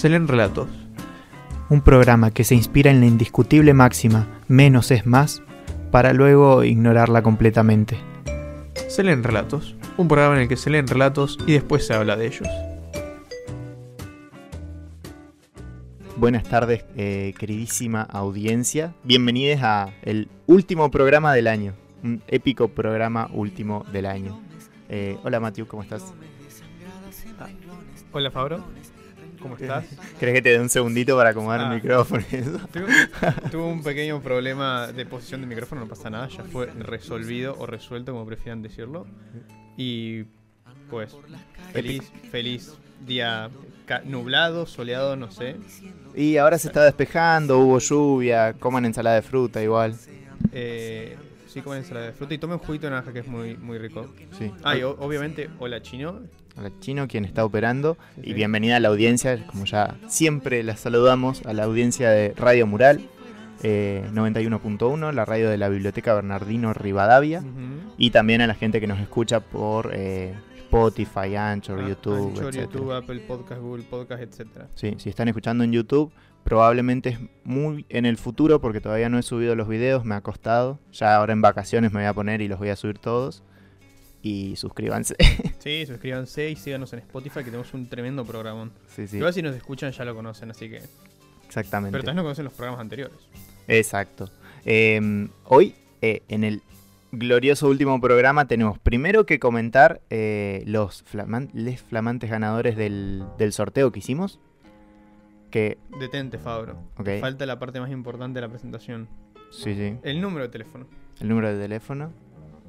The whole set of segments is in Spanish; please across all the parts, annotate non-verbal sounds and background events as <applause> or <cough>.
Se leen relatos. Un programa que se inspira en la indiscutible máxima menos es más para luego ignorarla completamente. Se leen relatos. Un programa en el que se leen relatos y después se habla de ellos. Buenas tardes, eh, queridísima audiencia. Bienvenidos a el último programa del año. Un épico programa último del año. Eh, hola, Matthew, ¿cómo estás? Hola, Fabro. ¿Cómo estás? <laughs> ¿Crees que te dé un segundito para acomodar Ah. el micrófono? Tuve, tuve un pequeño problema de posición de micrófono, no pasa nada, ya fue resolvido o resuelto, como prefieran decirlo. Y pues, feliz, feliz día nublado, soleado, no sé. y ahora se está despejando, hubo lluvia, coman ensalada de fruta igual. Eh, sí, comen ensalada de fruta y tomen juguito de naranja que es muy, muy rico. Sí. Ah, y obviamente, hola chino. Hola Chino, quien está operando. Sí, Y bienvenida a la audiencia, como ya siempre la saludamos, a la audiencia de Radio Mural eh, 91.1, la radio de la Biblioteca Bernardino Rivadavia. Y también a la gente que nos escucha por eh, Spotify, Anchor, Ah, YouTube, Anchor, etcétera. YouTube, Apple Podcast, Google Podcast, etcétera. Sí, si están escuchando en YouTube, probablemente es muy en el futuro porque todavía no he subido los videos, me ha costado. Ya ahora en vacaciones me voy a poner y los voy a subir todos. Y suscríbanse. <laughs> Sí, suscríbanse y síganos en Spotify que tenemos un tremendo programón. sí, sí, Igual si nos escuchan ya lo conocen, así que... exactamente. Pero también no conocen los programas anteriores. Exacto. Eh, hoy, eh, en el glorioso último programa, tenemos primero que comentar eh, los flaman- les flamantes ganadores del, del sorteo que hicimos. Que, Detente, Fabro. Falta la parte más importante de la presentación. sí, sí. El número de teléfono. El número de teléfono.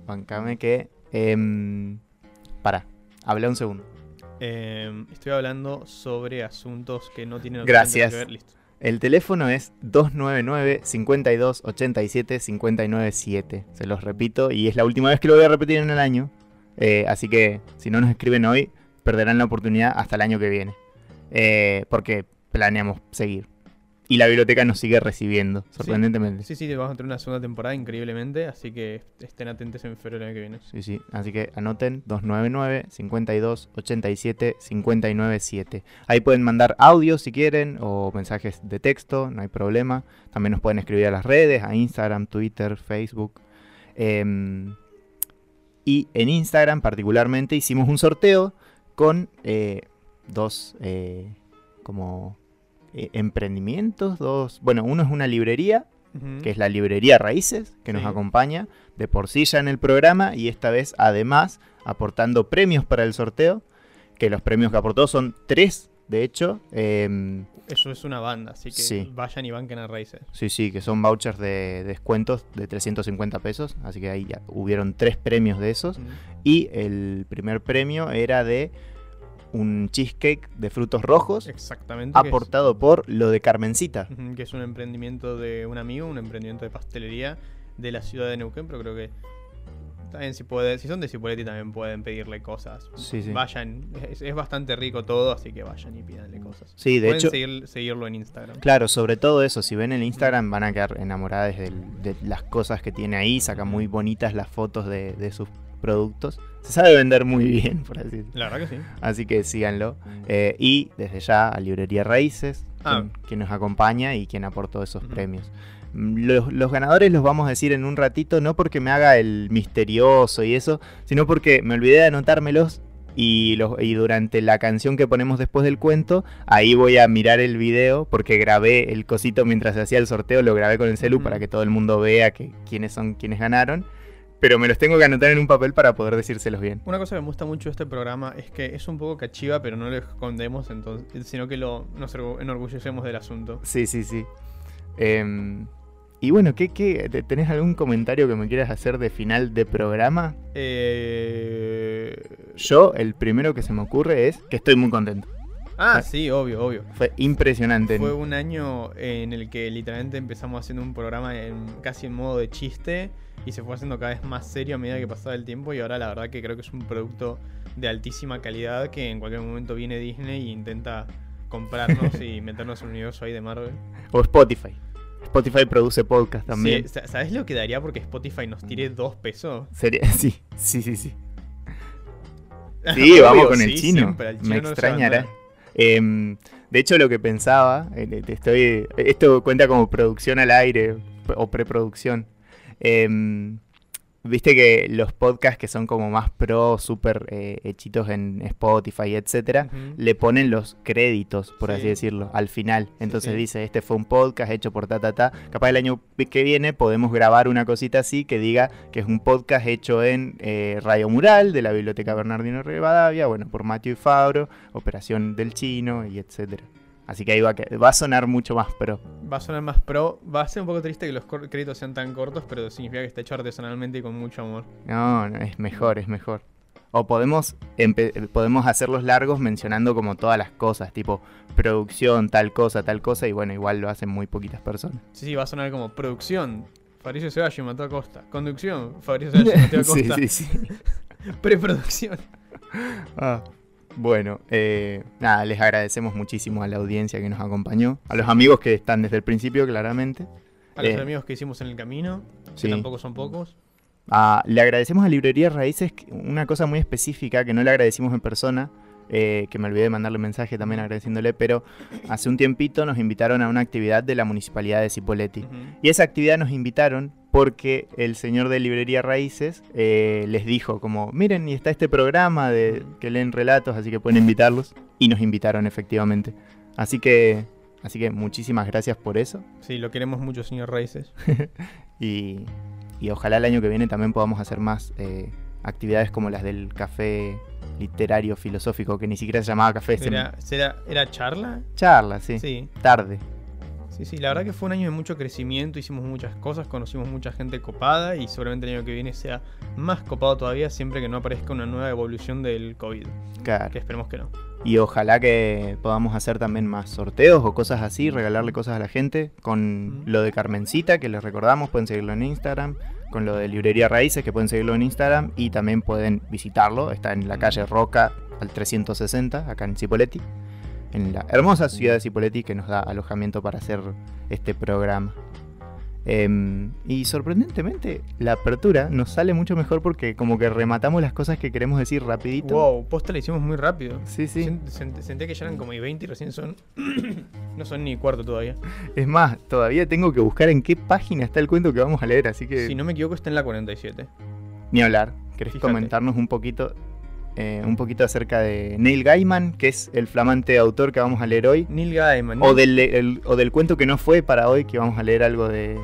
Bancame que. Eh, para, habla un segundo. Eh, estoy hablando sobre asuntos que no tienen Gracias. que ver. Listo. El teléfono es 299 52 87 597. Se los repito y es la última vez que lo voy a repetir en el año. Eh, así que si no nos escriben hoy, perderán la oportunidad hasta el año que viene. Eh, porque planeamos seguir. Y la biblioteca nos sigue recibiendo, sorprendentemente. Sí, sí, vamos a tener una segunda temporada increíblemente, así que estén atentos en febrero del año que viene. Sí, sí. Así que anoten 299 52 87 597. Ahí pueden mandar audio si quieren o mensajes de texto, no hay problema. También nos pueden escribir a las redes, a Instagram, Twitter, Facebook. Em, y en Instagram particularmente hicimos un sorteo con eh, dos eh, como eh, emprendimientos, dos... Bueno, uno es una librería que es la librería Raíces, que nos acompaña de por sí ya en el programa y esta vez además aportando premios para el sorteo, que los premios que aportó son tres, de hecho. em, Eso es una banda, así que Sí. vayan y banquen a raíces. sí, sí, que son vouchers de descuentos de 350 pesos, así que ahí ya hubieron tres premios de esos. Y el primer premio era de un cheesecake de frutos rojos Exactamente. aportado por lo de Carmencita. Que es un emprendimiento de un amigo, un emprendimiento de pastelería de la ciudad de Neuquén, pero creo que también si puede, si son de Cipolletti también pueden pedirle cosas. Sí, sí. Vayan, es, es bastante rico todo, así que vayan y pídanle cosas. Sí, de pueden hecho... seguir- seguirlo en Instagram. Claro, sobre todo eso, si ven el Instagram van a quedar enamoradas de las cosas que tiene ahí, saca muy bonitas las fotos de, de sus productos. Se sabe vender muy bien, por así decirlo. La verdad que sí. Así que síganlo. Eh, y desde ya a Librería Raíces, Ah. quien, quien nos acompaña y quien aportó esos premios. Los, los ganadores los vamos a decir en un ratito, no porque me haga el misterioso y eso, sino porque me olvidé de anotármelos y, los, y durante la canción que ponemos después del cuento, ahí voy a mirar el video porque grabé el cosito mientras se hacía el sorteo, lo grabé con el celu para que todo el mundo vea que, quiénes son quienes ganaron. Pero me los tengo que anotar en un papel para poder decírselos bien. Una cosa que me gusta mucho de este programa es que es un poco cachiva, pero no lo escondemos, entonces, sino que lo, nos orgu- enorgullecemos del asunto. Sí, sí, sí. Em, y bueno, ¿qué, qué, te- ¿tenés algún comentario que me quieras hacer de final de programa? Eh... Yo, el primero que se me ocurre es que estoy muy contento. Ah, sí, obvio, obvio. Fue impresionante. Fue un año en el que literalmente empezamos haciendo un programa en, casi en modo de chiste y se fue haciendo cada vez más serio a medida que pasaba el tiempo y ahora la verdad que creo que es un producto de altísima calidad que en cualquier momento viene Disney e intenta comprarnos y <laughs> meternos en el universo ahí de Marvel. O Spotify. Spotify produce podcast también. Sí, ¿Sabes lo que daría porque Spotify nos tire dos pesos? Sería, <laughs> sí, sí, sí, sí. <laughs> Sí, vamos con el sí, chino. al chino Me extrañará. Em, De hecho, lo que pensaba, eh, estoy, esto cuenta como producción al aire o preproducción. Em, Viste que los podcasts que son como más pro, súper eh, hechitos en Spotify, etcétera, le ponen los créditos, por así decirlo, al final. Entonces dice, este fue un podcast hecho por ta, ta, ta. Capaz el año que viene podemos grabar una cosita así que diga que es un podcast hecho en eh, Radio Mural de la Biblioteca Bernardino Rivadavia, bueno, por Matthew y Fabro, Operación del Chino y etcétera. Así que ahí va, va a sonar mucho más pro. Va a sonar más pro. Va a ser un poco triste que los créditos sean tan cortos, pero significa que está hecho artesanalmente y con mucho amor. No, no es mejor, es mejor. O podemos, podemos hacerlos largos mencionando como todas las cosas, tipo producción, tal cosa, tal cosa, y bueno, igual lo hacen muy poquitas personas. Sí, sí, va a sonar como producción, Fabricio Ceballos mató a Costa. Conducción, Fabricio Ceballos mató <laughs> a Costa. sí, sí, sí. <laughs> Preproducción. Ah. Bueno, eh, nada, les agradecemos muchísimo a la audiencia que nos acompañó, a los amigos que están desde el principio, claramente. A los eh, amigos que hicimos en el camino, que tampoco son pocos. Ah, le agradecemos a Librería Raíces una cosa muy específica que no le agradecimos en persona, eh, que me olvidé de mandarle mensaje también agradeciéndole, pero hace un tiempito nos invitaron a una actividad de la Municipalidad de Cipolletti. Y esa actividad nos invitaron porque el señor de Librería Raíces eh, les dijo como, miren, y está este programa de que leen relatos, así que pueden invitarlos. Y nos invitaron efectivamente. Así que, así que muchísimas gracias por eso. Sí, lo queremos mucho, señor Raíces. <laughs> y, y, ojalá el año que viene también podamos hacer más eh, actividades como las del café literario filosófico, que ni siquiera se llamaba café. ¿Era, ¿era charla? Charla, sí. Sí. Tarde. Sí, sí, la verdad que fue un año de mucho crecimiento, hicimos muchas cosas, conocimos mucha gente copada y seguramente el año que viene sea más copado todavía siempre que no aparezca una nueva evolución del COVID. Claro. Que esperemos que no. Y ojalá que podamos hacer también más sorteos o cosas así, regalarle cosas a la gente. Con lo de Carmencita, que les recordamos, pueden seguirlo en Instagram. Con lo de Librería Raíces, que pueden seguirlo en Instagram. Y también pueden visitarlo. Está en la calle Roca al 360, acá en Cipoletti en la hermosa ciudad de Cipolletti que nos da alojamiento para hacer este programa. Em, y sorprendentemente, la apertura nos sale mucho mejor porque como que rematamos las cosas que queremos decir rapidito. Wow, posta la hicimos muy rápido. Sí, sí. senté que ya eran como 20 y recién son... <coughs> no son ni cuarto todavía. Es más, todavía tengo que buscar en qué página está el cuento que vamos a leer, así que... Si no me equivoco está en la 47. Ni hablar. ¿Querés comentarnos un poquito? Eh, un poquito acerca de Neil Gaiman, que es el flamante autor que vamos a leer hoy. Neil Gaiman. O, del, o del cuento que no fue para hoy, que vamos a leer algo de...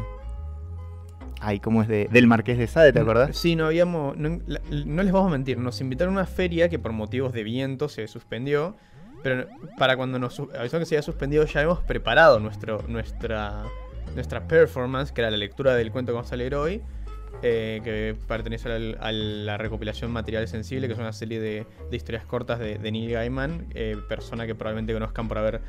Ay, ¿cómo es de, del Marqués de Sade, te acordás? Sí, no habíamos. No, les vamos a mentir, nos invitaron a una feria que por motivos de viento se suspendió. Pero para cuando nos avisó que se había suspendido, ya hemos preparado nuestro, nuestra, nuestra performance, que era la lectura del cuento que vamos a leer hoy. Eh, que pertenece a la, recopilación Material Sensible, que es una serie de, historias cortas de, Neil Gaiman, eh, persona que probablemente conozcan por haber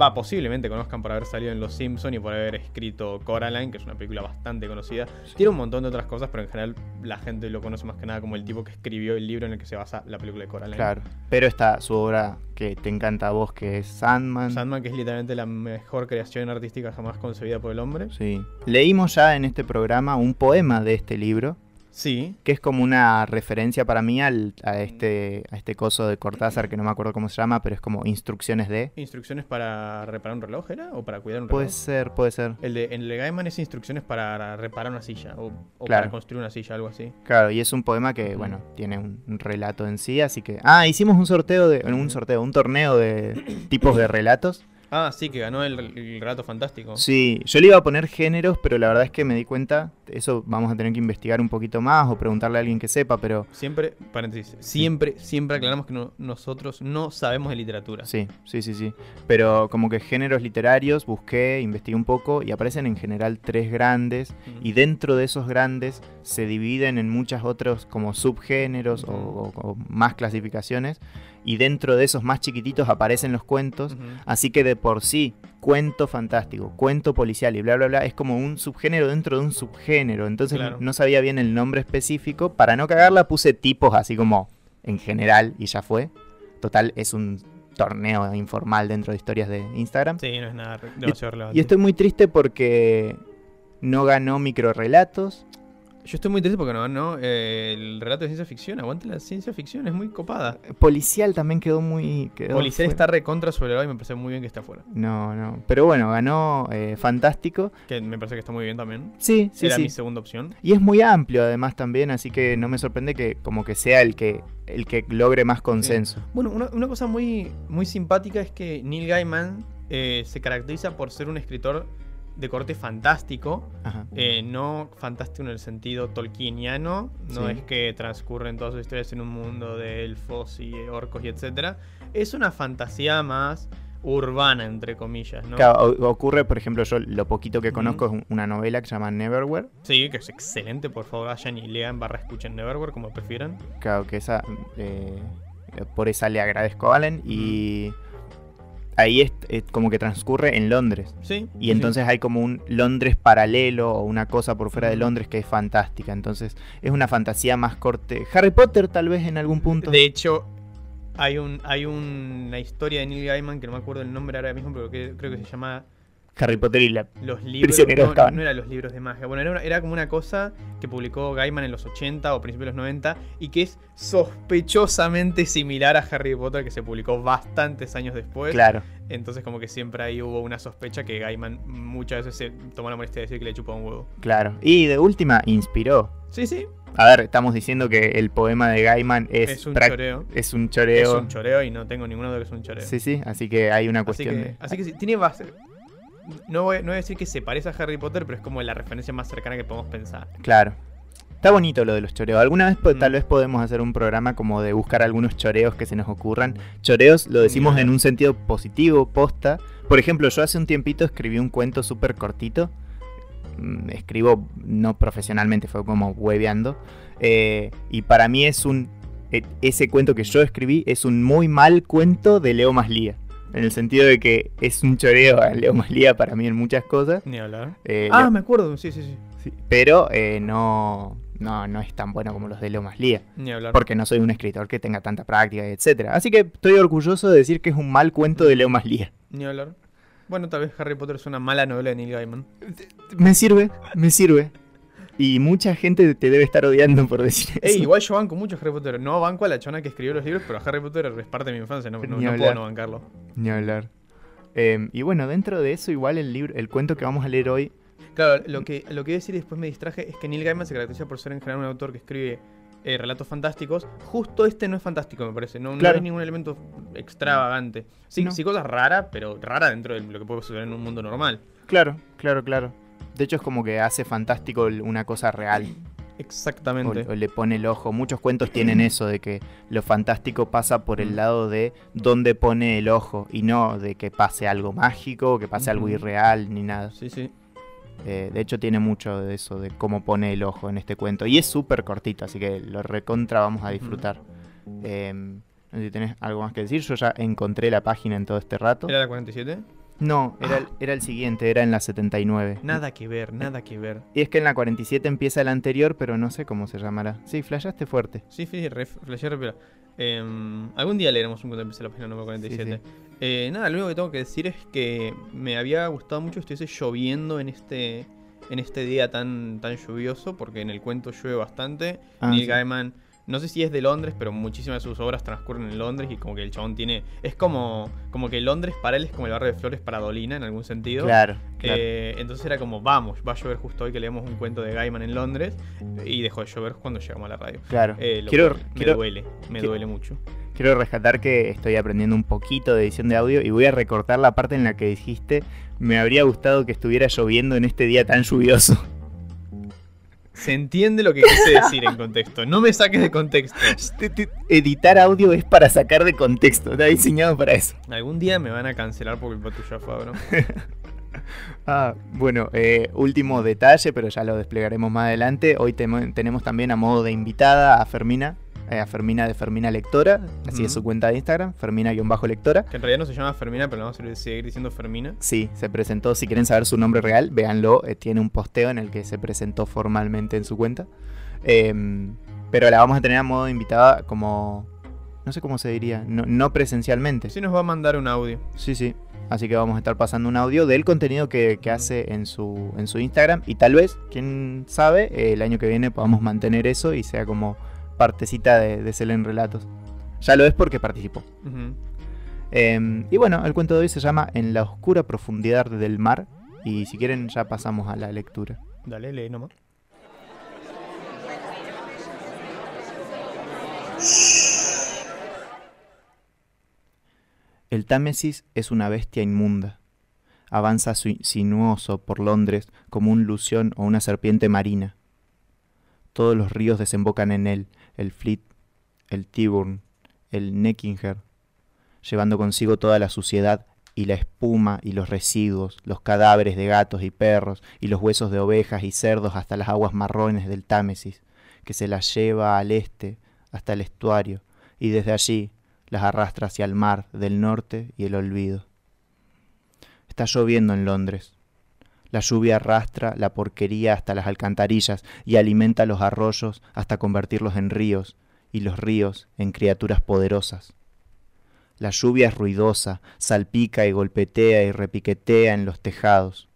va, posiblemente conozcan por haber salido en Los Simpsons y por haber escrito Coraline, que es una película bastante conocida. Tiene un montón de otras cosas, pero en general la gente lo conoce más que nada como el tipo que escribió el libro en el que se basa la película de Coraline. Claro, pero está su obra que te encanta a vos, que es Sandman. Sandman, que es literalmente la mejor creación artística jamás concebida por el hombre. Sí. Leímos ya en este programa un poema de este libro Sí. Que es como una referencia para mí al, a, este, a este coso de Cortázar, que no me acuerdo cómo se llama, pero es como instrucciones de. ¿Instrucciones para reparar un reloj era? ¿O para cuidar un reloj? Puede ser, puede ser. El de, en el de Gaiman es instrucciones para reparar una silla o, para construir una silla, algo así. Claro, y es un poema que, bueno, tiene un, relato en sí, así que. Ah, hicimos un sorteo de. Un sorteo, un torneo de <coughs> tipos de relatos. Ah, sí, que ganó el, el, relato fantástico. Sí, yo le iba a poner géneros, pero la verdad es que me di cuenta, eso vamos a tener que investigar un poquito más o preguntarle a alguien que sepa, pero... Siempre, paréntesis, siempre, siempre aclaramos que nosotros no sabemos de literatura. Sí, sí, sí, sí. Pero como que géneros literarios, busqué, investigué un poco y aparecen en general tres grandes y dentro de esos grandes se dividen en muchos otros como subgéneros o más clasificaciones y dentro de esos más chiquititos aparecen los cuentos, así que de por sí, cuento fantástico, cuento policial y bla, bla, bla, es como un subgénero dentro de un subgénero, entonces no sabía bien el nombre específico, para no cagarla puse tipos así como en general y ya fue. Total, es un torneo informal dentro de historias de Instagram. Sí, no es nada demasiado relevante. Y estoy muy triste porque no ganó microrelatos, Yo estoy muy triste porque no, no, eh, el relato de ciencia ficción, aguante la ciencia ficción, es muy copada. Policial también quedó muy... Quedó Policial fuera. está recontra sobre y me parece muy bien que esté afuera. No, no. Pero bueno, ganó eh, Fantástico. Que me parece que está muy bien también. Sí, sí, Era sí. mi segunda opción. Y es muy amplio además también, así que no me sorprende que como que sea el que el que logre más consenso. Bueno, una, una cosa muy, muy simpática es que Neil Gaiman eh, se caracteriza por ser un escritor de corte fantástico, eh, no fantástico en el sentido tolkieniano, no Sí. es que transcurren todas sus historias en un mundo de elfos y orcos y etcétera. Es una fantasía más urbana, entre comillas, ¿no? Claro, ocurre, por ejemplo, yo lo poquito que conozco es un- una novela que se llama Neverwhere. Sí, que es excelente, por favor, vayan y lean barra escuchen Neverwhere, como prefieran. Claro, que esa eh, por esa le agradezco a Allen y ahí es, es como que transcurre en Londres. Sí. Y sí. entonces hay como un Londres paralelo o una cosa por fuera de. Londres que es fantástica. Entonces es una fantasía más corte. Harry Potter tal vez en algún punto. De hecho, hay un hay una historia de Neil Gaiman que no me acuerdo el nombre ahora mismo, pero que, creo que se llama Harry Potter y la... Los libros. De No, no era los libros de magia. Bueno, era, una- era como una cosa que publicó Gaiman en los 80 o principios de los 90 y que es sospechosamente similar a Harry Potter que se publicó bastantes años después. Claro. Entonces como que siempre ahí hubo una sospecha que Gaiman muchas veces se tomó la molestia de decir que le chupa un huevo. Claro. Y de última, inspiró. Sí, sí, A ver, estamos diciendo que el poema de Gaiman es, es, un choreo. Es un Es choreo. un choreo y no tengo ninguna duda que es un choreo. Sí, sí, así que hay una Así cuestión que, de... así que sí, tiene base. No voy, no voy a decir que se parece a Harry Potter, pero es como la referencia más cercana que podemos pensar. Claro. Está bonito lo de los choreos. Alguna vez Mm. tal vez podemos hacer un programa como de buscar algunos choreos que se nos ocurran. Choreos lo decimos en un sentido positivo, posta. Por ejemplo, yo hace un tiempito escribí un cuento súper cortito. Mm, Escribo no profesionalmente, fue como hueveando. Eh, y para mí es un... e- Ese cuento que yo escribí es un muy mal cuento de Leo Maslía. En el sentido de que es un choreo a Leo Maslía para mí en muchas cosas. Ni hablar. Eh, ah, Leo- me acuerdo, sí, sí, sí. Sí, pero eh, no, no, no es tan bueno como los de Leo Maslía. Ni hablar. Porque no soy un escritor que tenga tanta práctica, etcétera. Así que estoy orgulloso de decir que es un mal cuento de Leo Maslía. Ni hablar. Bueno, tal vez Harry Potter es una mala novela de Neil Gaiman. Me sirve, me sirve. Y mucha gente te debe estar odiando por decir eso. Ey, igual yo banco mucho a Harry Potter. No banco a la chona que escribió los libros, pero a Harry Potter es parte de mi infancia. No, no, no puedo no bancarlo. Ni hablar. Eh, y bueno, dentro de eso, igual el libro, el cuento que vamos a leer hoy. Claro, lo que, lo que iba a decir y después me distraje es que Neil Gaiman se caracteriza por ser en general un autor que escribe eh, relatos fantásticos. Justo este no es fantástico, me parece. No, no Claro. hay ningún elemento extravagante. Sí, No. sí cosas raras, pero rara dentro de lo que puede suceder en un mundo normal. Claro, claro, claro. De hecho, es como que hace fantástico una cosa real. Exactamente. o le pone el ojo. Muchos cuentos tienen <clears throat> eso de que lo fantástico pasa por el Mm. lado de dónde pone el ojo y no de que pase algo mágico, que pase algo irreal ni nada. Sí, sí. Eh, de hecho tiene mucho de eso, de cómo pone el ojo en este cuento. Y es súper cortito, así que lo recontra vamos a disfrutar. Eh, no sé si tenés algo más que decir. Yo ya encontré la página en todo este rato. ¿Era la 47? No, era el, era el siguiente, era en la 79. Nada que ver, nada que ver. Y es que en la 47 empieza el anterior, pero no sé cómo se llamará. Sí, flashaste fuerte. Sí, sí, flashé rápido. Em, algún día leeremos un cuento empieza la página número 47. Sí, Eh, nada, lo único que tengo que decir es que me había gustado mucho que estuviese lloviendo en este en este día tan tan lluvioso, porque en el cuento llueve bastante. Ah, Neil sí. Gaiman, no sé si es de Londres, pero muchísimas de sus obras transcurren en Londres y como que el chabón tiene... Es como, como que Londres para él es como el barrio de Flores para Dolina en algún sentido. Claro, claro. Eh, entonces era como, vamos, va a llover justo hoy que leemos un cuento de Gaiman en Londres y dejó de llover cuando llegamos a la radio. claro. Eh, quiero, me quiero, duele, me duele mucho. quiero rescatar que estoy aprendiendo un poquito de edición de audio y voy a recortar la parte en la que dijiste me habría gustado que estuviera lloviendo en este día tan lluvioso. Se entiende lo que quise decir en contexto. No me saques de contexto. Editar audio es para sacar de contexto, está diseñado para eso. Algún día me van a cancelar por culpa tuya, Fabro. <laughs> Ah, bueno, eh, último detalle, pero ya lo desplegaremos más adelante. Hoy tenemos también a modo de invitada a Fermina, a Fermina de Fermina Lectora, así es su cuenta de Instagram, Fermina-lectora. Que en realidad no se llama Fermina, pero vamos a seguir diciendo Fermina. Sí, se presentó, si quieren saber su nombre real, véanlo, eh, tiene un posteo en el que se presentó formalmente en su cuenta. Em, pero la vamos a tener a modo de invitada como, no sé cómo se diría, no, no presencialmente. Sí nos va a mandar un audio. Sí, sí. Así que vamos a estar pasando un audio del contenido que, hace en su, en su Instagram. Y tal vez, quién sabe, el año que viene podamos mantener eso y sea como partecita de, de Selen Relatos. Ya lo es porque participó. Em, y bueno, el cuento de hoy se llama En la oscura profundidad del mar. Y si quieren, ya pasamos a la lectura. Dale, lee nomás. El Támesis es una bestia inmunda. Avanza sinuoso por Londres como un lución o una serpiente marina. Todos los ríos desembocan en él, el Fleet, el Tyburn, el Neckinger, llevando consigo toda la suciedad y la espuma y los residuos, los cadáveres de gatos y perros y los huesos de ovejas y cerdos hasta las aguas marrones del Támesis, que se las lleva al este hasta el estuario y desde allí las arrastra hacia el mar del norte y el olvido. Está lloviendo en Londres. La lluvia arrastra la porquería hasta las alcantarillas y alimenta los arroyos hasta convertirlos en ríos y los ríos en criaturas poderosas. La lluvia es ruidosa, salpica y golpetea y repiquetea en los tejados.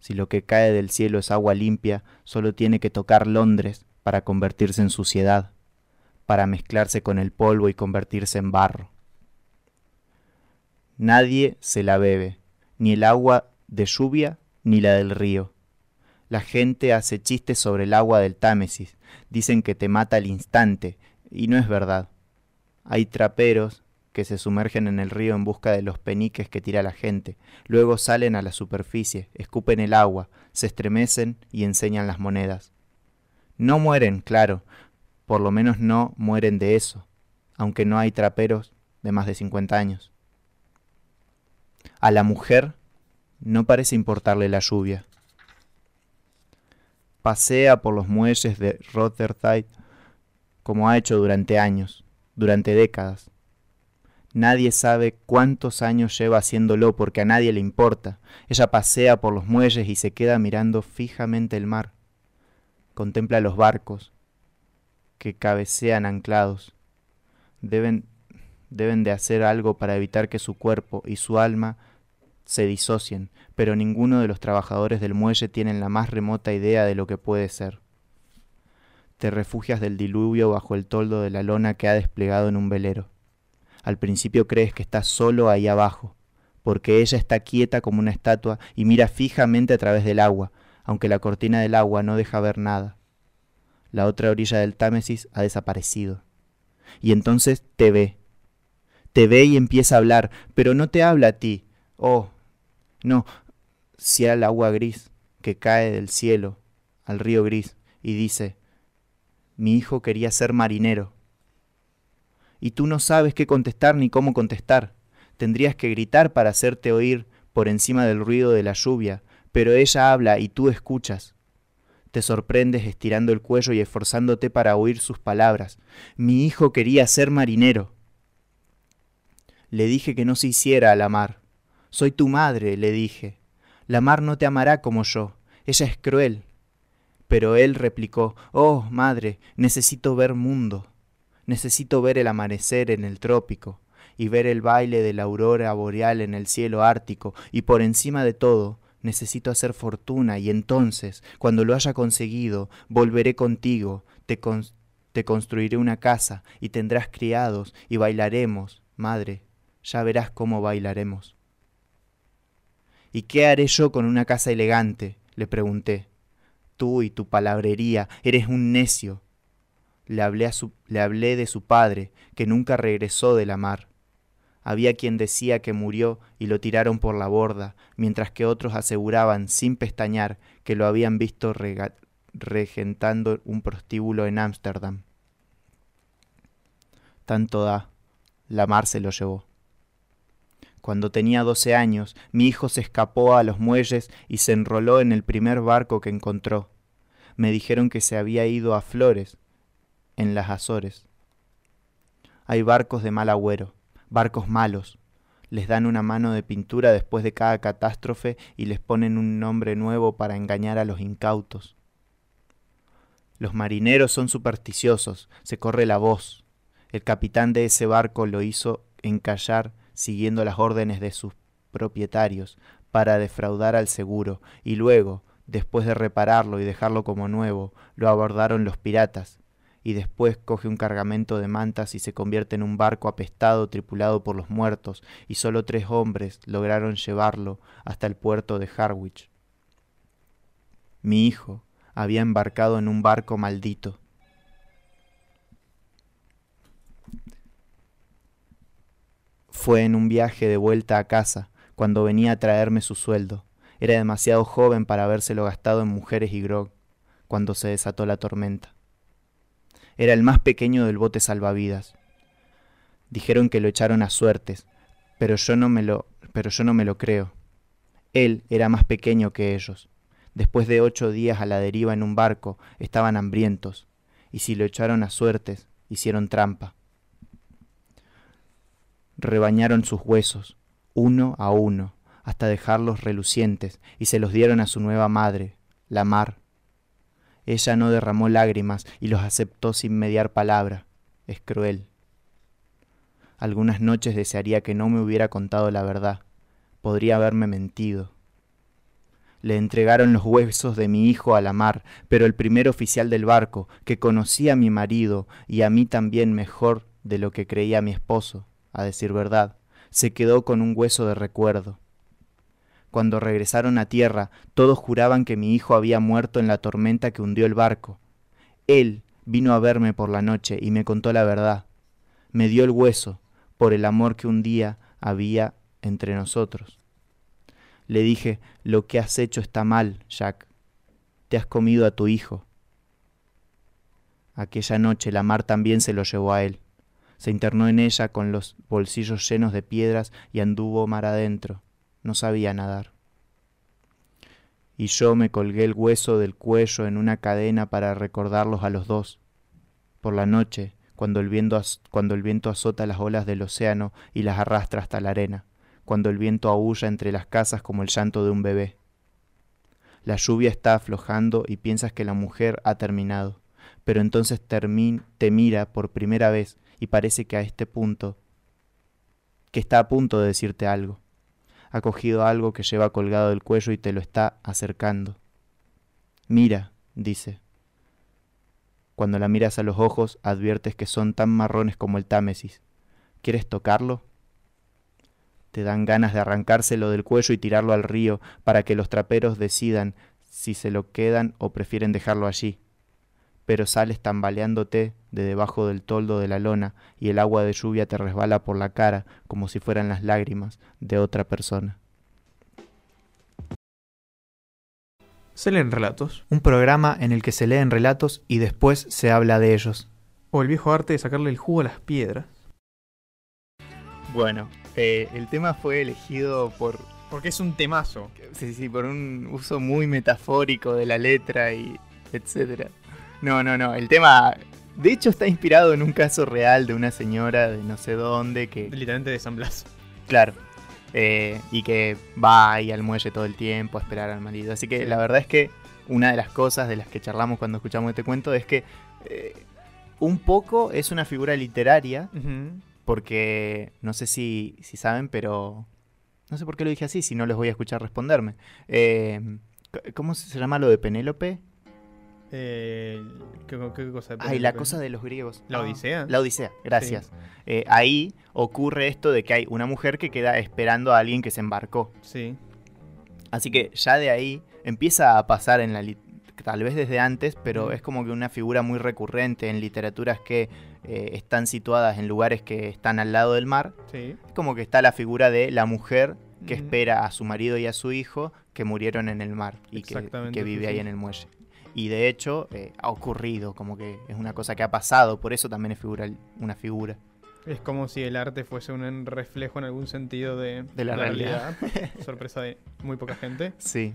Si lo que cae del cielo es agua limpia, solo tiene que tocar Londres para convertirse en suciedad para mezclarse con el polvo y convertirse en barro. Nadie se la bebe, ni el agua de lluvia ni la del río. La gente hace chistes sobre el agua del Támesis, dicen que te mata al instante, y no es verdad. Hay traperos que se sumergen en el río en busca de los peniques que tira la gente, luego salen a la superficie, escupen el agua, se estremecen y enseñan las monedas. No mueren, claro, por lo menos no mueren de eso, aunque no hay traperos de más de 50 años. A la mujer no parece importarle la lluvia. Pasea por los muelles de Rotterdam como ha hecho durante años, durante décadas. Nadie sabe cuántos años lleva haciéndolo porque a nadie le importa. Ella pasea por los muelles y se queda mirando fijamente el mar. Contempla los barcos, que cabecean anclados. Deben, deben de hacer algo para evitar que su cuerpo y su alma se disocien, pero ninguno de los trabajadores del muelle tienen la más remota idea de lo que puede ser. Te refugias del diluvio bajo el toldo de la lona que ha desplegado en un velero. Al principio crees que estás solo ahí abajo, porque ella está quieta como una estatua y mira fijamente a través del agua, aunque la cortina del agua no deja ver nada la otra orilla del Támesis ha desaparecido. Y entonces te ve. Te ve y empieza a hablar, pero no te habla a ti. Oh, no, si al agua gris que cae del cielo al río gris y dice, mi hijo quería ser marinero. Y tú no sabes qué contestar ni cómo contestar. Tendrías que gritar para hacerte oír por encima del ruido de la lluvia, pero ella habla y tú escuchas. Te sorprendes estirando el cuello y esforzándote para oír sus palabras. Mi hijo quería ser marinero. Le dije que no se hiciera a la mar. Soy tu madre, le dije. La mar no te amará como yo. Ella es cruel. Pero él replicó, Oh, madre, necesito ver mundo. Necesito ver el amanecer en el trópico y ver el baile de la aurora boreal en el cielo ártico y por encima de todo necesito hacer fortuna y entonces, cuando lo haya conseguido, volveré contigo, te, te construiré una casa y tendrás criados y bailaremos, madre, ya verás cómo bailaremos. ¿Y qué haré yo con una casa elegante? le pregunté. Tú y tu palabrería, eres un necio. Le hablé, de su padre, que nunca regresó de la mar. Había quien decía que murió y lo tiraron por la borda, mientras que otros aseguraban, sin pestañear, que lo habían visto regentando un prostíbulo en Ámsterdam. Tanto da, la mar se lo llevó. Cuando tenía doce años, mi hijo se escapó a los muelles y se enroló en el primer barco que encontró. Me dijeron que se había ido a Flores, en las Azores. Hay barcos de mal agüero barcos malos. Les dan una mano de pintura después de cada catástrofe y les ponen un nombre nuevo para engañar a los incautos. Los marineros son supersticiosos, se corre la voz. El capitán de ese barco lo hizo encallar siguiendo las órdenes de sus propietarios para defraudar al seguro y luego, después de repararlo y dejarlo como nuevo, lo abordaron los piratas, y después coge un cargamento de mantas y se convierte en un barco apestado tripulado por los muertos, y solo tres hombres lograron llevarlo hasta el puerto de Harwich. Mi hijo había embarcado en un barco maldito. Fue en un viaje de vuelta a casa, cuando venía a traerme su sueldo. Era demasiado joven para habérselo gastado en mujeres y grog, cuando se desató la tormenta. Era el más pequeño del bote salvavidas. Dijeron que lo echaron a suertes, pero yo no me lo, pero yo no me lo creo. Él era más pequeño que ellos. Después de ocho días a la deriva en un barco, estaban hambrientos, y si lo echaron a suertes, hicieron trampa. Rebañaron sus huesos, uno a uno, hasta dejarlos relucientes, y se los dieron a su nueva madre, la mar. Ella no derramó lágrimas y los aceptó sin mediar palabra. Es cruel. Algunas noches desearía que no me hubiera contado la verdad. Podría haberme mentido. Le entregaron los huesos de mi hijo a la mar, pero el primer oficial del barco, que conocía a mi marido y a mí también mejor de lo que creía mi esposo, a decir verdad, se quedó con un hueso de recuerdo. Cuando regresaron a tierra, todos juraban que mi hijo había muerto en la tormenta que hundió el barco. Él vino a verme por la noche y me contó la verdad. Me dio el hueso por el amor que un día había entre nosotros. Le dije, lo que has hecho está mal, Jack. Te has comido a tu hijo. Aquella noche la mar también se lo llevó a él. Se internó en ella con los bolsillos llenos de piedras y anduvo mar adentro no sabía nadar. Y yo me colgué el hueso del cuello en una cadena para recordarlos a los dos. Por la noche, cuando el, viento cuando el viento azota las olas del océano y las arrastra hasta la arena, cuando el viento aúlla entre las casas como el llanto de un bebé. La lluvia está aflojando y piensas que la mujer ha terminado, pero entonces te mira por primera vez y parece que a este punto, que está a punto de decirte algo ha cogido algo que lleva colgado del cuello y te lo está acercando. Mira, dice. Cuando la miras a los ojos, adviertes que son tan marrones como el Támesis. ¿Quieres tocarlo? Te dan ganas de arrancárselo del cuello y tirarlo al río para que los traperos decidan si se lo quedan o prefieren dejarlo allí pero sales tambaleándote de debajo del toldo de la lona y el agua de lluvia te resbala por la cara como si fueran las lágrimas de otra persona. Se leen relatos. Un programa en el que se leen relatos y después se habla de ellos. O el viejo arte de sacarle el jugo a las piedras. Bueno, eh, el tema fue elegido por... Porque es un temazo. Sí, sí, por un uso muy metafórico de la letra y etcétera. No, no, no. El tema, de hecho, está inspirado en un caso real de una señora de no sé dónde que. Literalmente de San Blas. Claro. Eh, y que va ahí al muelle todo el tiempo a esperar al marido. Así que la verdad es que una de las cosas de las que charlamos cuando escuchamos este cuento es que eh, un poco es una figura literaria. Porque no sé si, si saben, pero. No sé por qué lo dije así, si no les voy a escuchar responderme. Eh, ¿Cómo se llama lo de Penélope? Eh, ¿qué, cosa? Ay, la cosa de los griegos. ¿La Odisea? La Odisea, gracias. Eh, ahí ocurre esto de que hay una mujer que queda esperando a alguien que se embarcó. Sí. Así que ya de ahí empieza a pasar en la tal vez desde antes, pero es como que una figura muy recurrente en literaturas que eh, están situadas en lugares que están al lado del mar. Sí. Es como que está la figura de la mujer que espera a su marido y a su hijo que murieron en el mar y que, vive ahí en el muelle. Y de hecho eh, ha ocurrido, como que es una cosa que ha pasado, por eso también es figura, una figura. Es como si el arte fuese un reflejo en algún sentido de, la, realidad. <laughs> <laughs> Sorpresa de muy poca gente. Sí.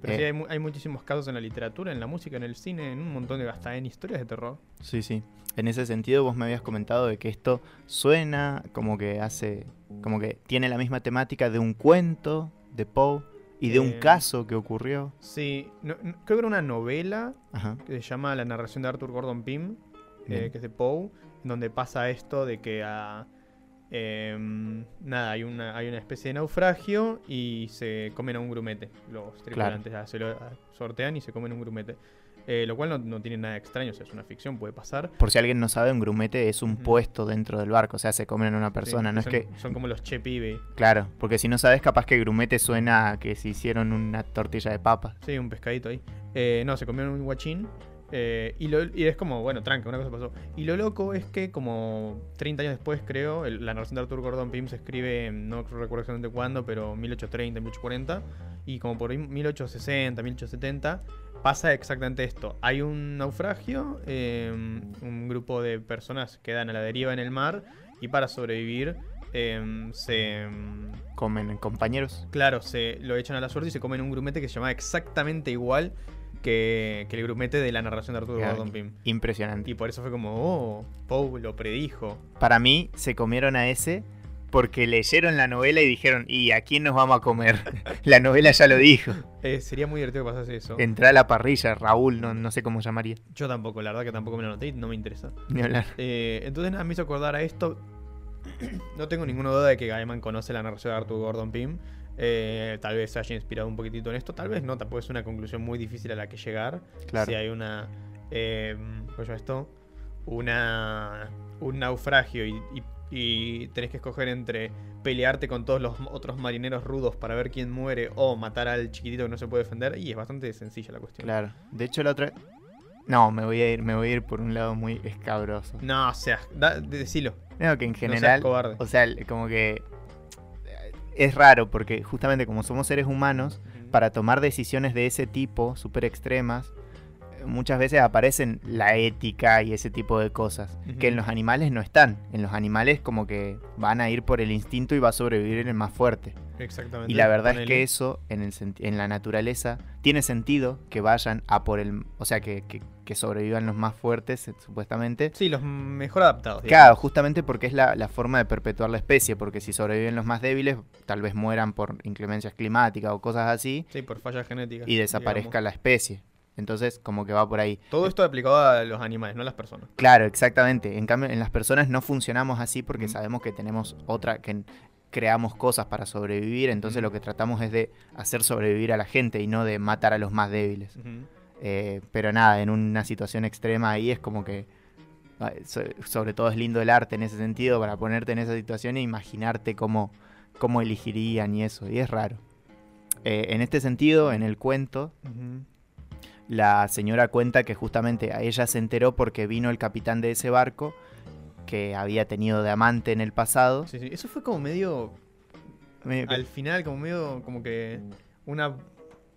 Pero sí, eh. hay, muchísimos casos en la literatura, en la música, en el cine, en un montón de hasta en historias de terror. Sí, sí. En ese sentido, vos me habías comentado de que esto suena como que hace. como que tiene la misma temática de un cuento de Poe y de un eh, caso que ocurrió. Sí, creo que era una novela que se llama La narración de Arthur Gordon Pym, eh, que es de Poe, donde pasa esto de que a, em, nada, hay una, hay una especie de naufragio y se comen a un grumete. Los tripulantes se lo sortean y se comen un grumete. Eh, lo cual no, no tiene nada extraño, o sea, es una ficción, puede pasar. Por si alguien no sabe, un grumete es un puesto dentro del barco, o sea, se comen a una persona, Sí, no son, es que... Son como los che pibe. Claro, porque si no sabes, capaz que grumete suena a que se hicieron una tortilla de papa. Sí, un pescadito ahí. Eh, no, se comieron un guachín. eh, y, lo- y es como, bueno, tranca, una cosa pasó. Y lo loco es que como 30 años después, creo, el- la narración de Arthur Gordon Pym se escribe, no recuerdo exactamente cuándo, pero 1830, 1840. Y como por ahí 1860, 1870, pasa exactamente esto. Hay un naufragio, eh, un grupo de personas quedan a la deriva en el mar y para sobrevivir eh, se... Comen compañeros. Claro, se lo echan a la suerte y se comen un grumete que se llama exactamente igual que, que el grumete de la narración de Arturo Claro, Gordon Pym. Impresionante. Y por eso fue como, oh, Poe lo predijo. Para mí, se comieron a ese porque leyeron la novela y dijeron, ¿y a quién nos vamos a comer? <laughs> la novela ya lo dijo. Eh, sería muy divertido que pasase eso. Entra a la parrilla, Raúl, no, no sé cómo llamaría. Yo tampoco, la verdad que tampoco me lo noté y no me interesa. Ni hablar. Eh, entonces nada, me hizo acordar a esto. <clears throat> no tengo ninguna duda de que Gaiman conoce la narración de Arthur Gordon Pym. Eh, tal vez se haya inspirado un poquitito en esto, tal vez no, tampoco es una conclusión muy difícil a la que llegar. Claro. Si hay una. Eh, ¿Cómo esto? Una. Un naufragio y, y- y tenés que escoger entre pelearte con todos los otros marineros rudos para ver quién muere o matar al chiquitito que no se puede defender. Y es bastante sencilla la cuestión. Claro. De hecho, la otra... No, me voy a ir, me voy a ir por un lado muy escabroso. No, o sea, da- decilo. No, que en No general, cobarde. o sea, como que es raro porque justamente como somos seres humanos, para tomar decisiones de ese tipo, súper extremas, eh, muchas veces aparecen la ética y ese tipo de cosas, que en los animales no están. En los animales como que van a ir por el instinto y va a sobrevivir el más fuerte. Exactamente. Y la verdad es que eso en, el en la naturaleza tiene sentido que vayan a por el... O sea, que, que- que sobrevivan los más fuertes, eh, supuestamente. Sí, los mejor adaptados. Claro, justamente porque es la, la forma de perpetuar la especie, porque si sobreviven los más débiles, tal vez mueran por inclemencias climáticas o cosas así, Sí, por fallas genéticas. y desaparezca la especie. Entonces, como que va por ahí. Todo esto aplicado a los animales, no a las personas. Claro, exactamente. En cambio, en las personas no funcionamos así porque Mm. sabemos que tenemos otra, que creamos cosas para sobrevivir, entonces Mm. lo que tratamos es de hacer sobrevivir a la gente y no de matar a los más débiles. Eh, pero nada, en una situación extrema ahí es como que, so- sobre todo es lindo el arte en ese sentido, para ponerte en esa situación e imaginarte cómo, cómo elegirían y eso, y es raro. Eh, en este sentido, en el cuento. La señora cuenta que justamente a ella se enteró porque vino el capitán de ese barco, que había tenido de amante en el pasado. Sí, sí. Eso fue como medio. Me- Al final, como medio. Como que. Una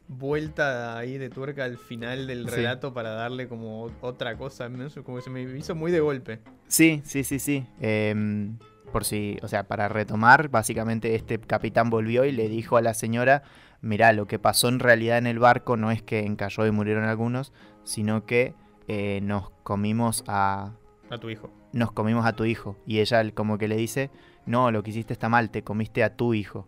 vuelta ahí de tuerca al final del Sí. relato para darle como otra cosa. No como que se me hizo muy de golpe. Sí, sí, sí, sí. Em, por si, o sea, para retomar, básicamente este capitán volvió y le dijo a la señora, mirá, lo que pasó en realidad en el barco no es que encalló y murieron algunos, sino que eh, nos comimos a A tu hijo. nos comimos a tu hijo. Y ella como que le dice, no, lo que hiciste está mal, te comiste a tu hijo.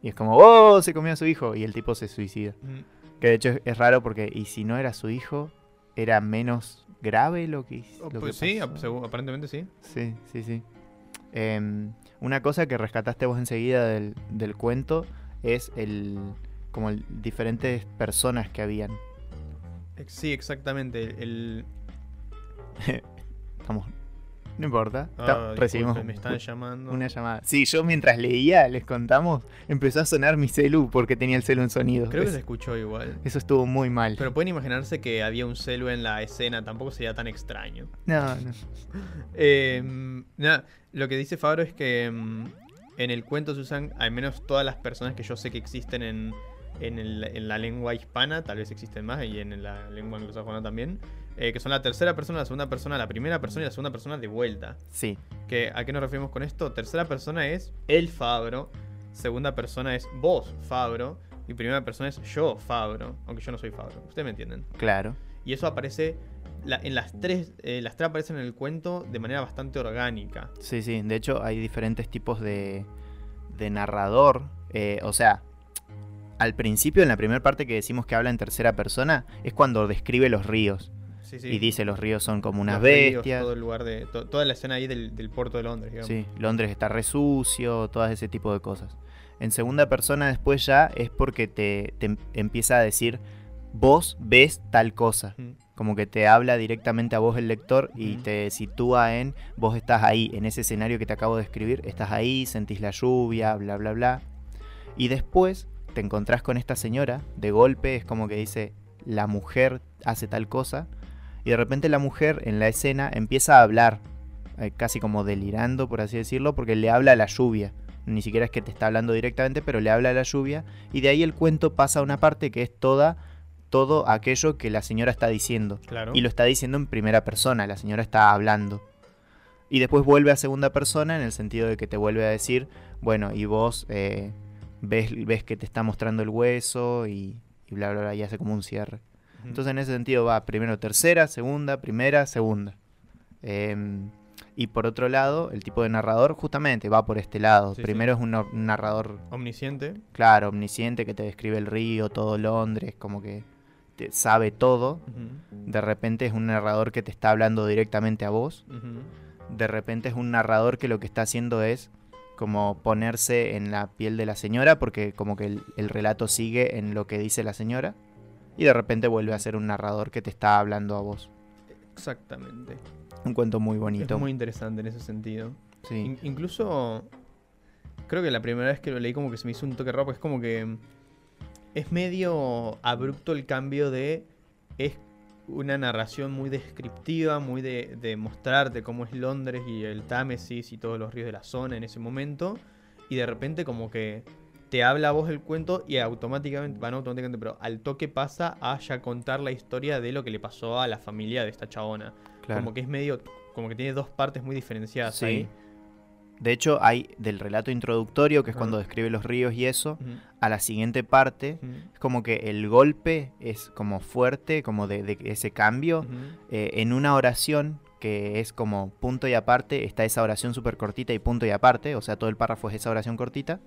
Y es como, oh, se comió a su hijo. Y el tipo se suicida. Ujú. Que de hecho es, es raro porque, y si no era su hijo, era menos grave lo que, hizo- lo Pues que sí, pasó? aparentemente sí. Sí, sí, sí. Em, una cosa que rescataste vos enseguida del, del cuento es el como el, diferentes personas que habían. Sí, exactamente. El. <laughs> Estamos. No importa. Ah, está- recibimos me están llamando. una llamada. Sí, yo mientras leía, les contamos, empezó a sonar mi celu porque tenía el celu en sonido. Creo que se escuchó igual. Eso estuvo muy mal. Pero pueden imaginarse que había un celu en la escena, tampoco sería tan extraño. No, no. <laughs> Eh, nada, lo que dice Fabro es que mm, en el cuento se usan al menos todas las personas que yo sé que existen en, en, el- en la lengua hispana, tal vez existen más, y en la lengua anglosajona también, eh, que son la tercera persona, la segunda persona, la primera persona y la segunda persona de vuelta. Sí, Que, ¿A qué nos referimos con esto? Tercera persona es el Fabro, segunda persona es vos, Fabro, y primera persona es yo, Fabro, aunque yo no soy Fabro, ustedes me entienden. claro. Y eso aparece la- en las tres, eh, las tres aparecen en el cuento de manera bastante orgánica. Sí, sí. De hecho, hay diferentes tipos de, de narrador. Eh, o sea, al principio, en la primera parte que decimos que habla en tercera persona, es cuando describe los ríos. Sí, sí. Y dice los ríos son como unas Los ríos, bestias. todo el lugar de, to- toda la escena ahí del, del puerto de Londres, digamos. Sí, Londres está re sucio, todo ese tipo de cosas. En segunda persona después ya es porque te, te em- empieza a decir, vos ves tal cosa. Mm. Como que te habla directamente a vos el lector y te sitúa en, vos estás ahí, en ese escenario que te acabo de escribir, estás ahí, sentís la lluvia, bla, bla, bla. Y después te encontrás con esta señora, de golpe es como que dice, la mujer hace tal cosa, y de repente la mujer en la escena empieza a hablar, eh, casi como delirando, por así decirlo, porque le habla a la lluvia. Ni siquiera es que te está hablando directamente, pero le habla a la lluvia, y de ahí el cuento pasa a una parte que es toda, todo aquello que la señora está diciendo. Claro. Y lo está diciendo en primera persona, la señora está hablando. Y después vuelve a segunda persona en el sentido de que te vuelve a decir, bueno, y vos eh, ves, ves que te está mostrando el hueso y, y bla, bla, bla, y hace como un cierre. Entonces en ese sentido va primero tercera, segunda, primera, segunda. Em, y por otro lado, el tipo de narrador justamente va por este lado. Sí, sí. primero es un, un narrador, Omnisciente. claro, omnisciente que te describe el río, todo Londres, como que te sabe todo. De repente es un narrador que te está hablando directamente a vos. De repente es un narrador que lo que está haciendo es como ponerse en la piel de la señora porque como que el, el relato sigue en lo que dice la señora. Y de repente vuelve a ser un narrador que te está hablando a vos. Exactamente. Un cuento muy bonito. Es muy interesante en ese sentido. Sí. In- incluso, creo que la primera vez que lo leí como que se me hizo un toque raro, porque es como que es medio abrupto el cambio de... Es una narración muy descriptiva, muy de, de mostrarte cómo es Londres y el Támesis y todos los ríos de la zona en ese momento. Y de repente como que te habla a vos el cuento y automáticamente, bueno, no automáticamente, pero al toque pasa a ya contar la historia de lo que le pasó a la familia de esta chabona. claro. Como que es medio, como que tiene dos partes muy diferenciadas Sí. ahí. De hecho, hay del relato introductorio, que es cuando describe los ríos y eso, a la siguiente parte, es como que el golpe es como fuerte, como de, de ese cambio. eh, en una oración que es como punto y aparte, está esa oración súper cortita y punto y aparte, o sea, todo el párrafo es esa oración cortita,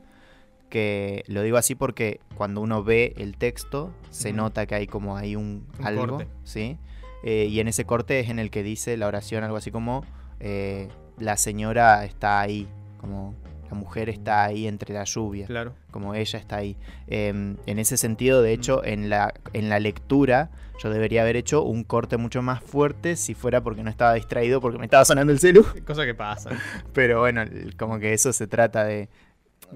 que lo digo así porque cuando uno ve el texto se nota que hay como hay un, Un algo, corte. ¿sí? Eh, y en ese corte es en el que dice la oración algo así como eh, la señora está ahí, como la mujer está ahí entre la lluvia Claro. como ella está ahí. Em, en ese sentido, de hecho, en la, en la lectura yo debería haber hecho un corte mucho más fuerte si fuera porque no estaba distraído porque me estaba sonando el celu. <laughs> Cosa que pasa. Pero bueno, como que eso se trata de...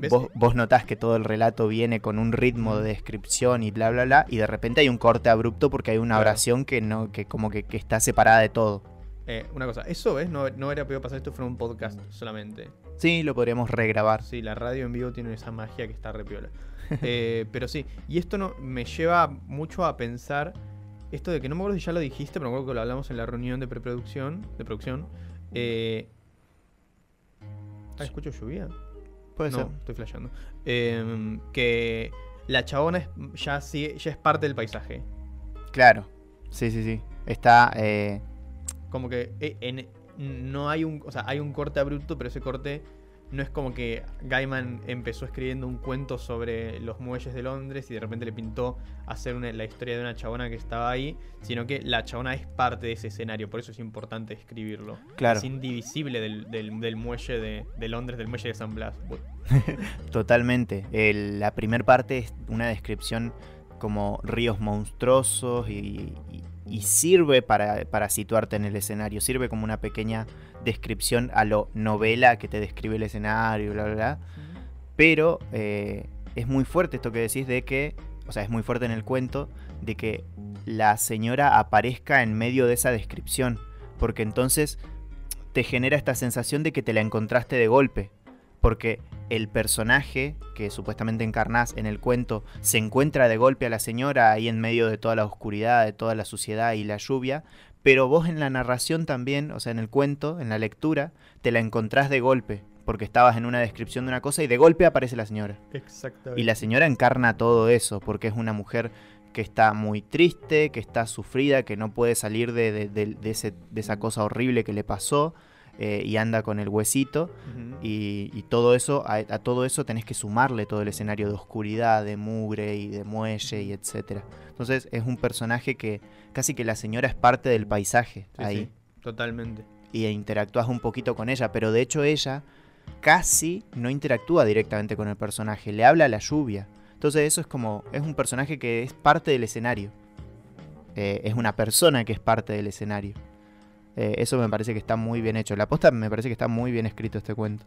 Vos, vos notás que todo el relato viene con un ritmo de descripción y bla, bla, bla, y de repente hay un corte abrupto porque hay una Claro. oración que no que como que, que está separada de todo. Eh, una cosa, eso ves, no, no era podido pasar esto fue en un podcast solamente. Sí, lo podríamos regrabar. Sí, la radio en vivo tiene esa magia que está repiola. <laughs> Eh, pero sí, y esto no, me lleva mucho a pensar esto de que no me acuerdo si ya lo dijiste, pero me acuerdo que lo hablamos en la reunión de preproducción, de producción. Eh, ah, ¿Escucho lluvia? Puede no, ser. estoy flasheando. Eh, que la chabona es, ya, sí, ya es parte del paisaje. Claro. Sí, sí, sí. Está... eh, Como que eh, en- no hay un, o sea, hay un corte abrupto, pero ese corte no es como que Gaiman empezó escribiendo un cuento sobre los muelles de Londres y de repente le pintó hacer una- la historia de una chabona que estaba ahí, sino que la chabona es parte de ese escenario, por eso es importante escribirlo. Claro. Es indivisible del, del- del muelle de, de Londres, del muelle de San Blas. <laughs> Totalmente. El- la primera parte es una descripción como ríos monstruosos y, y- y sirve para, para situarte en el escenario. Sirve como una pequeña descripción a lo novela que te describe el escenario, bla, bla, bla. Pero eh, es muy fuerte esto que decís de que, o sea, es muy fuerte en el cuento, de que la señora aparezca en medio de esa descripción. Porque entonces te genera esta sensación de que te la encontraste de golpe. Porque el personaje que supuestamente encarnás en el cuento se encuentra de golpe a la señora ahí en medio de toda la oscuridad, de toda la suciedad y la lluvia. Pero vos en la narración también, o sea, en el cuento, en la lectura, te la encontrás de golpe. Porque estabas en una descripción de una cosa y de golpe aparece la señora. Exactamente. Y la señora encarna todo eso, porque es una mujer que está muy triste, que está sufrida, que no puede salir de, de- de- de ese- de esa cosa horrible que le pasó. Eh, y anda con el huesito. Y, y todo eso, a, a todo eso tenés que sumarle todo el escenario de oscuridad, de mugre y de muelle y etcétera. Entonces es un personaje que casi que la señora es parte del paisaje Sí, ahí. sí, totalmente. Y interactúas un poquito con ella, pero de hecho ella casi no interactúa directamente con el personaje, le habla a la lluvia. Entonces eso es como, es un personaje que es parte del escenario. Eh, es una persona que es parte del escenario. Eh, eso me parece que está muy bien hecho. La posta me parece que está muy bien escrito este cuento.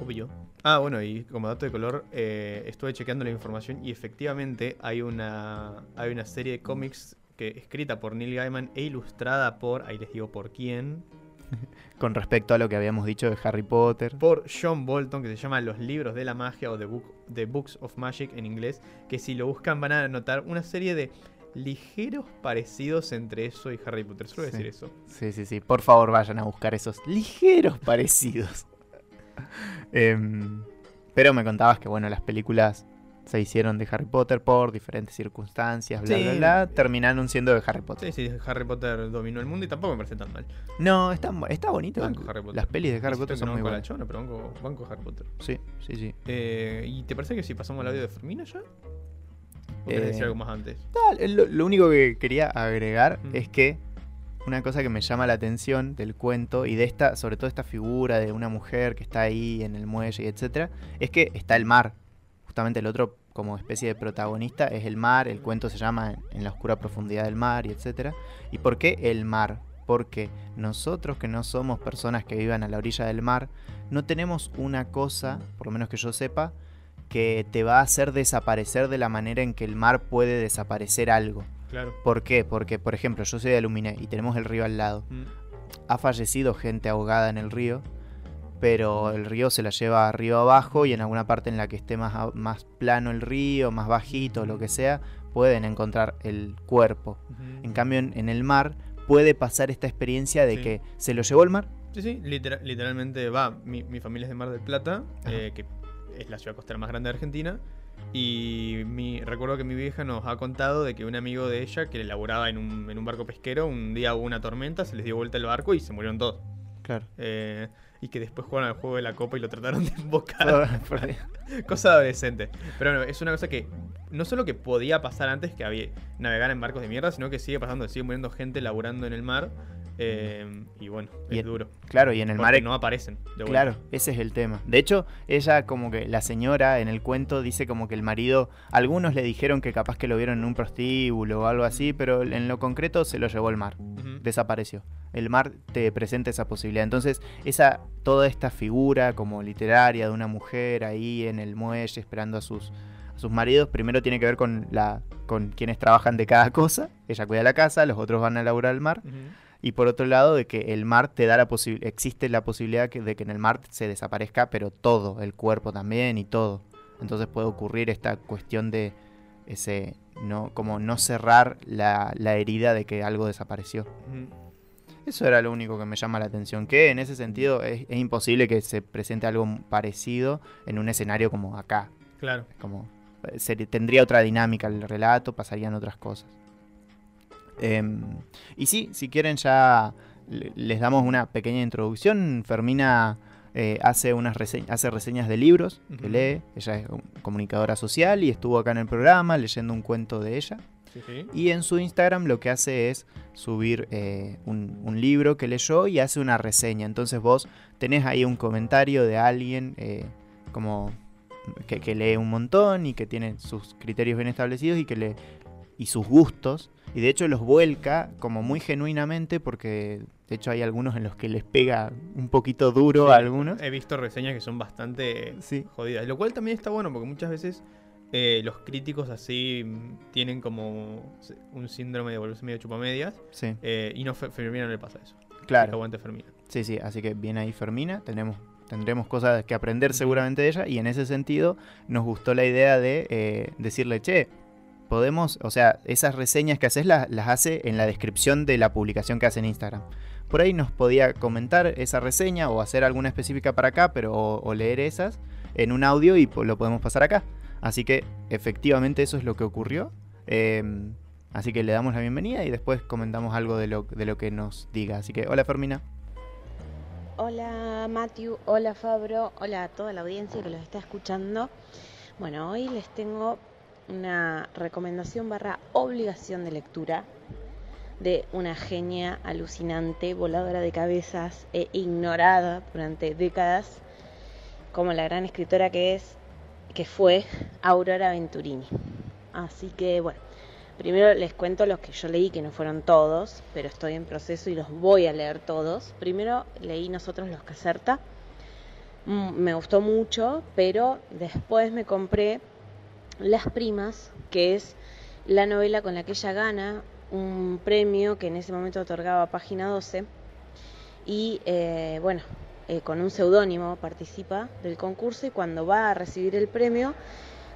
Obvio. Ah, bueno, y como dato de color, eh, estuve chequeando la información y efectivamente hay una, hay una serie de cómics que escrita por Neil Gaiman e ilustrada por, ahí les digo por quién, <laughs> Con respecto a lo que habíamos dicho de Harry Potter. por John Bolton, que se llama Los libros de la magia o The, Book, The Books of Magic en inglés, que si lo buscan van a notar una serie de ligeros parecidos entre eso y Harry Potter. Solo Sí. decir eso. Sí, sí, sí. Por favor, vayan a buscar esos ligeros parecidos. <laughs> Em, pero me contabas que, bueno, las películas se hicieron de Harry Potter por diferentes circunstancias, bla, Sí. bla, bla. Terminaron siendo de Harry Potter. Sí, sí, Harry Potter dominó el mundo y tampoco me parece tan mal. No, está, está bonito. Banco Harry Potter. Las pelis de Harry Insisto Potter son no muy buenas. chona, pero banco, banco Harry Potter. Sí, sí, sí. Eh, ¿Y te parece que si pasamos al audio de Fermina ya? ¿O querés Eh, decir algo más antes? Tal, Lo, lo único que quería agregar Mm. es que una cosa que me llama la atención del cuento y de esta, sobre todo esta figura de una mujer que está ahí en el muelle y etcétera, es que está el mar. Justamente el otro como especie de protagonista es el mar, el cuento se llama En la oscura profundidad del mar y etcétera. ¿Y por qué el mar? Porque nosotros que no somos personas que vivan a la orilla del mar, no tenemos una cosa, por lo menos que yo sepa, que te va a hacer desaparecer de la manera en que el mar puede desaparecer algo. Claro. ¿Por qué? Porque, por ejemplo, yo soy de Aluminé y tenemos el río al lado. Mm, Ha fallecido gente ahogada en el río, pero el río se la lleva río abajo y en alguna parte en la que esté más, más plano el río, más bajito, lo que sea, pueden encontrar el cuerpo. En cambio, en, en el mar puede pasar esta experiencia de Sí. que se lo llevó el mar. Sí, sí, litera- literalmente va. Mi, mi familia es de Mar del Plata, eh, que es la ciudad costera más grande de Argentina. Y mi, recuerdo que mi vieja nos ha contado de que un amigo de ella que laburaba en un, en un barco pesquero, un día hubo una tormenta, se les dio vuelta el barco y se murieron todos. Claro. Eh, y que después jugaron al juego de la copa y lo trataron de <laughs> embocar. <laughs> Cosa adolescente. Pero bueno, es una cosa que no solo que podía pasar antes que había navegar en barcos de mierda, sino que sigue pasando, sigue muriendo gente laburando en el mar. Eh, y bueno, Y es duro. claro, y en el mar no aparecen. de vuelta. Claro, ese es el tema. De hecho, ella como que la señora en el cuento dice como que el marido, algunos le dijeron que capaz que lo vieron en un prostíbulo o algo así, pero en lo concreto se lo llevó el mar, desapareció. El mar te presenta esa posibilidad. Entonces, esa toda esta figura como literaria de una mujer ahí en el muelle esperando a sus maridos, primero tiene que ver con la con quienes trabajan de cada cosa. Ella cuida la casa, los otros van a laburar al mar. Y por otro lado, de que el mar te da la posibilidad, existe la posibilidad que- de que en el mar se desaparezca, pero todo, el cuerpo también y todo. Entonces puede ocurrir esta cuestión de ese, no, como no cerrar la, la herida de que algo desapareció. Eso era lo único que me llama la atención, que en ese sentido es, es imposible que se presente algo parecido en un escenario como acá. Claro. Como eh, tendría otra dinámica el relato, pasarían otras cosas. Em, y sí, si quieren ya le- les damos una pequeña introducción. Fermina eh, hace unas hace reseñas de libros que lee. Ella es un- comunicadora social y estuvo acá en el programa leyendo un cuento de ella. Sí, sí. Y en su Instagram lo que hace es subir eh, un, un libro que leyó y hace una reseña. Entonces vos tenés ahí un comentario de alguien eh, como que, que lee un montón y que tiene sus criterios bien establecidos y que le y sus gustos. Y de hecho los vuelca como muy genuinamente porque de hecho hay algunos en los que les pega un poquito duro Sí, a algunos. He visto reseñas que son bastante Sí. jodidas. Lo cual también está bueno porque muchas veces eh, los críticos así tienen como un síndrome de volverse medio chupamedias. Sí, eh, y no Fe- Fermina no le pasa eso. Claro. aguante Fermina. Sí, sí, así que bien ahí Fermina, tenemos, tendremos cosas que aprender seguramente de ella y en ese sentido nos gustó la idea de eh, decirle, che, podemos, o sea, esas reseñas que haces las, hace en la descripción de la publicación que hace en Instagram. Por ahí nos podía comentar esa reseña o hacer alguna específica para acá, pero o, leer esas en un audio y lo podemos pasar acá. Así que efectivamente eso es lo que ocurrió. Em, así que le damos la bienvenida y después comentamos algo de lo, de lo que nos diga. Así que hola Fermina. Hola Matthew, hola Fabro, hola a toda la audiencia que los está escuchando. Bueno, hoy les tengo una recomendación barra obligación de lectura de una genia alucinante, voladora de cabezas e ignorada durante décadas como la gran escritora que es, que fue Aurora Venturini. Así que bueno, primero les cuento los que yo leí, que no fueron todos, pero estoy en proceso y los voy a leer todos. Primero leí Nosotros los Caserta, mm, me gustó mucho, pero después me compré Las Primas, que es la novela con la que ella gana un premio que en ese momento otorgaba Página 12. Y eh, bueno, eh, con un seudónimo participa del concurso y cuando va a recibir el premio,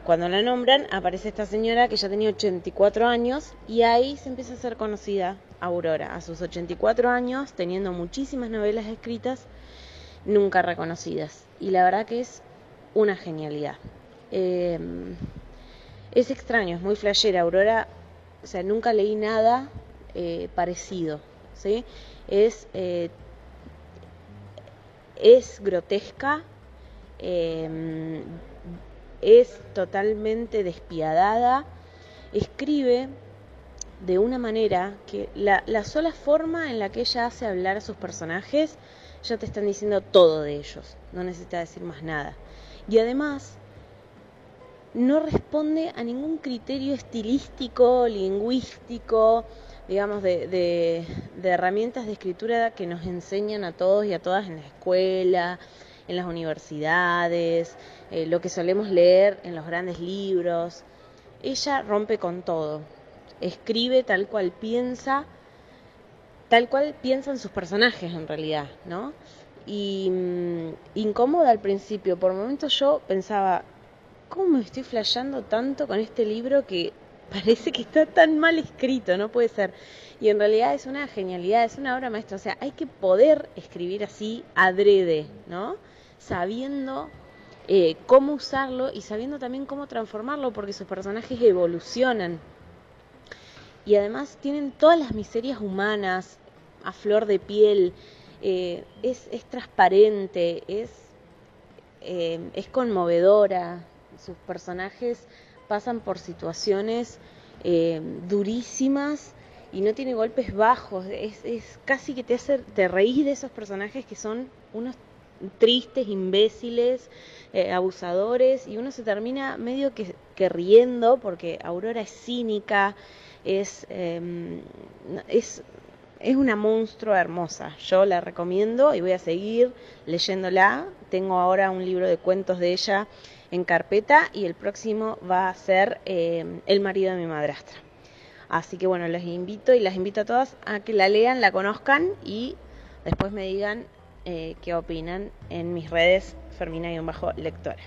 cuando la nombran, aparece esta señora que ya tenía 84 años y ahí se empieza a ser conocida Aurora, a sus 84 años, teniendo muchísimas novelas escritas, nunca reconocidas. Y la verdad que es una genialidad. Em, es extraño, es muy flashera. Aurora o sea, nunca leí nada eh, parecido, ¿sí? Es, eh, es grotesca, em, es totalmente despiadada, escribe de una manera que la, la, sola forma en la que ella hace hablar a sus personajes ya te están diciendo todo de ellos, no necesita decir más nada. Y además no responde a ningún criterio estilístico, lingüístico, digamos, de, herramientas de escritura que nos enseñan a todos y a todas en la escuela, en las universidades, eh, lo que solemos leer en los grandes libros. Ella rompe con todo, escribe tal cual piensa, tal cual piensan sus personajes en realidad, ¿no? Y mm, incómoda al principio, por momentos yo pensaba, ¿cómo me estoy flasheando tanto con este libro que <laughs> parece que está tan mal escrito? No puede ser. Y en realidad es una genialidad, es una obra maestra. O sea, hay que poder escribir así adrede, ¿no? Sabiendo eh, cómo usarlo y sabiendo también cómo transformarlo, porque sus personajes evolucionan. Y además tienen todas las miserias humanas a flor de piel. Eh, es, es, transparente, es, eh, es conmovedora, sus personajes pasan por situaciones eh, durísimas y no tiene golpes bajos. Es, casi que te hace, te reís de esos personajes que son unos tristes, imbéciles, eh, abusadores, y uno se termina medio que, riendo porque Aurora es cínica, es, em, es, es una monstrua hermosa. Yo la recomiendo y voy a seguir leyéndola. Tengo ahora un libro de cuentos de ella en carpeta y el próximo va a ser eh, El marido de mi madrastra. Así que bueno, les invito y las invito a todas a que la lean, la conozcan y después me digan eh, qué opinan en mis redes Fermina-lectora.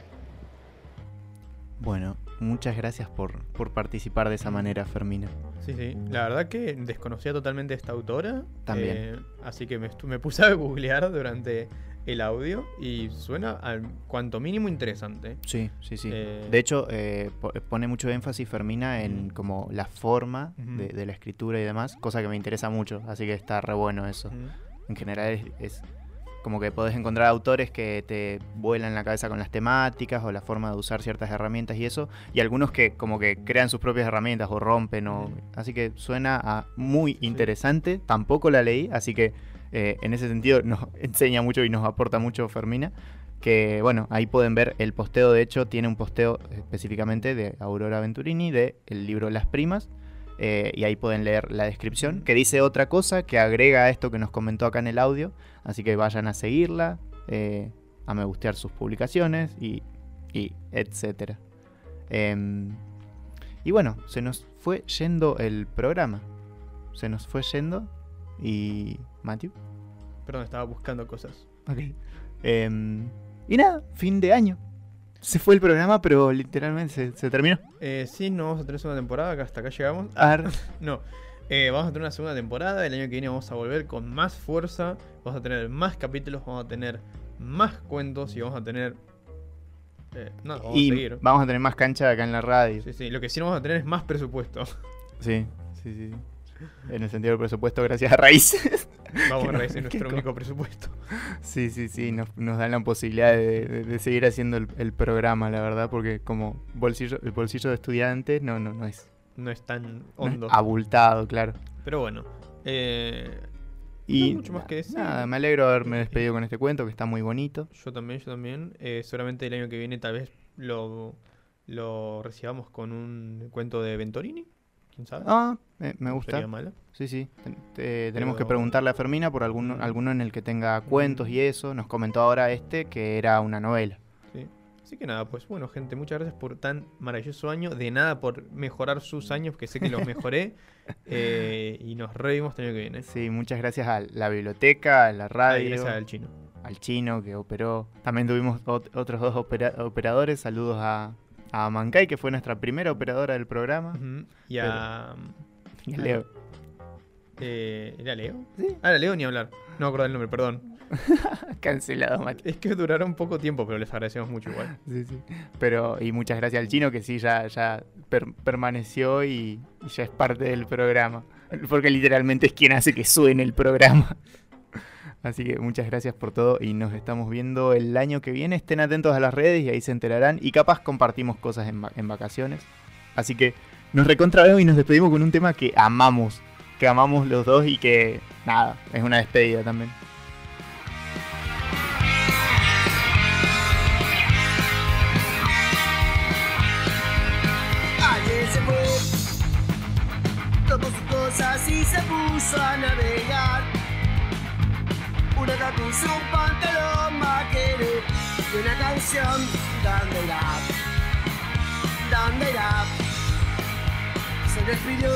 Bueno, muchas gracias por, por, participar de esa manera, Fermina. Sí, sí. La verdad que desconocía totalmente esta autora. También. Eh, así que me, me, puse a googlear durante el audio y suena al cuanto mínimo interesante. Sí, sí, sí. Eh, de hecho, eh, pone mucho énfasis Fermina en como la forma de, la escritura y demás, cosa que me interesa mucho, así que está re bueno eso. En general es, como que podés encontrar autores que te vuelan la cabeza con las temáticas o la forma de usar ciertas herramientas y eso, y algunos que como que crean sus propias herramientas o rompen, o... así que suena a muy interesante, tampoco la leí, así que eh, en ese sentido <laughs> nos enseña mucho y nos aporta mucho Fermina. Que bueno, ahí pueden ver el posteo, de hecho tiene un posteo específicamente de Aurora Venturini de el libro Las Primas. Eh, y ahí pueden leer la descripción, que dice otra cosa, que agrega a esto que nos comentó acá en el audio. Así que vayan a seguirla, eh, a me gustear sus publicaciones y, y etcétera. Em, y bueno, se nos fue yendo el programa. Se nos fue yendo y Matthew. Perdón, estaba buscando cosas. Ok. Em, y nada, fin de año. Se fue el programa, pero literalmente se, terminó. Eh, sí, no vamos a tener segunda temporada, hasta acá llegamos. Ar. <laughs> no. Eh, vamos a tener una segunda temporada. El año que viene vamos a volver con más fuerza. Vamos a tener más capítulos, vamos a tener más cuentos y vamos a tener. Eh, no, vamos y a seguir. Vamos a tener más cancha acá en la radio. Sí, sí. Lo que sí no vamos a tener es más presupuesto. Sí, sí, sí. En el sentido del presupuesto, gracias a Raíces. Vamos a <laughs> reducir qué nuestro co- único presupuesto. Sí, sí, sí, nos, nos dan la posibilidad de, de- de seguir haciendo el, el programa, la verdad, porque como bolsillo, el bolsillo de estudiante no, no, no es, No es tan no es hondo. abultado, claro. Pero bueno. Eh, Y mucho más que decir. nada, me alegro de haberme despedido con este cuento, que está muy bonito. yo también, yo también. Eh, seguramente el año que viene tal vez lo, lo recibamos con un cuento de Ventorini. ¿Quién sabe? Ah, eh, me gusta. sería malo. Sí, sí. Ten- te- tenemos que preguntarle a Fermina por alguno, Mm. alguno en el que tenga cuentos y eso. Nos comentó ahora este que era una novela. Sí. Así que nada, pues bueno, gente, muchas gracias por tan maravilloso año. De nada por mejorar sus años, que sé que los <laughs> mejoré. Eh, y nos revimos el año que viene. Sí, muchas gracias a la biblioteca, a la Ah, radio, gracias al chino. al chino que operó. También tuvimos ot- otros dos opera- operadores. Saludos a, a Mancay, que fue nuestra primera operadora del programa. Ujú. Y a. Y a Leo. eh, ¿Era Leo? Sí. Ah, era Leo ni hablar. No me acuerdo el nombre, perdón. <laughs> Cancelado, Mati. Es que duraron poco tiempo, pero les agradecemos mucho igual. <laughs> Sí, sí. Pero, y muchas gracias al chino que sí, ya, ya per- permaneció y, y ya es parte del programa. Porque literalmente es quien hace que suene el programa. Así que muchas gracias por todo y nos estamos viendo el año que viene. Estén atentos a las redes y ahí se enterarán. Y capaz compartimos cosas en, va- en vacaciones. Así que nos recontra vemos y nos despedimos con un tema que amamos. Que amamos los dos y que, nada, es una despedida también. Ayer se fue, tomó sus cosas y se puso a navegar. Pantalón vaquero y una canción. ¿Dónde irá? Se despidió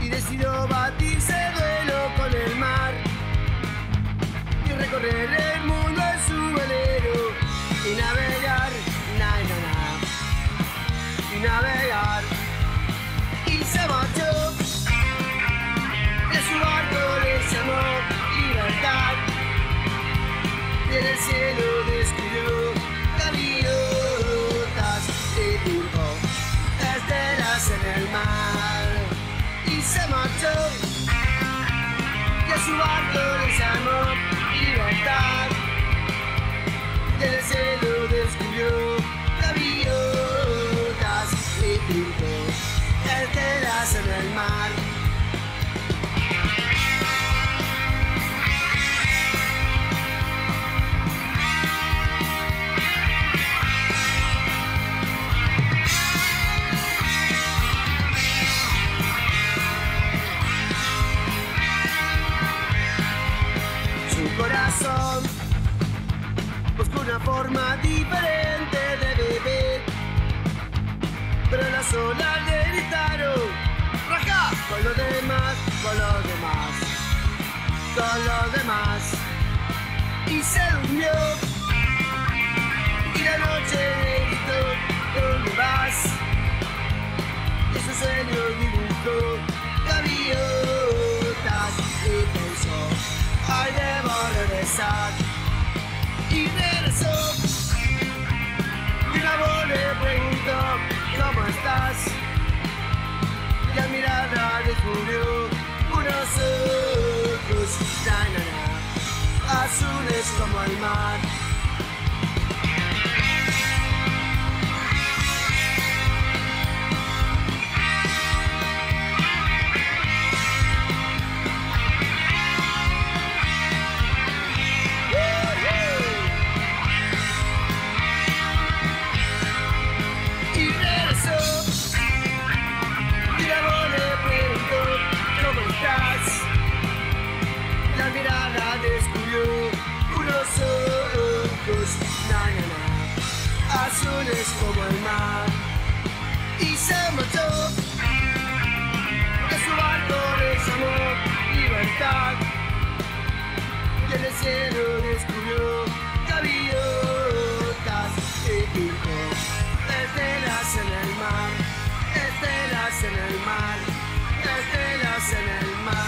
y decidió batirse duelo con el mar y recorrer el mundo en su velero y navegar, na, na, na y navegar y se marchó de su barco le llamó y el cielo descubrió gaviotas y dibujó estelas en el mar. Y se marchó. Y su barco le llamó libertad. Y en el cielo descubrió una forma diferente de vivir. Pero las olas le gritaron, raja con los demás, con los demás, con los demás. Y se durmió. Y la noche le gritó, ¿dónde vas? Y su sueño dibujó gaviotas y pensó, ay debo regresar. Y. mirada descubrió unos ojos, na, na, na, azules como el mar. Como el mar. Y se marchó, de su barco le llamó libertad. Y en el cielo descubrió gaviotas y dijo, estelas en el mar, estelas en el mar, estelas en el mar.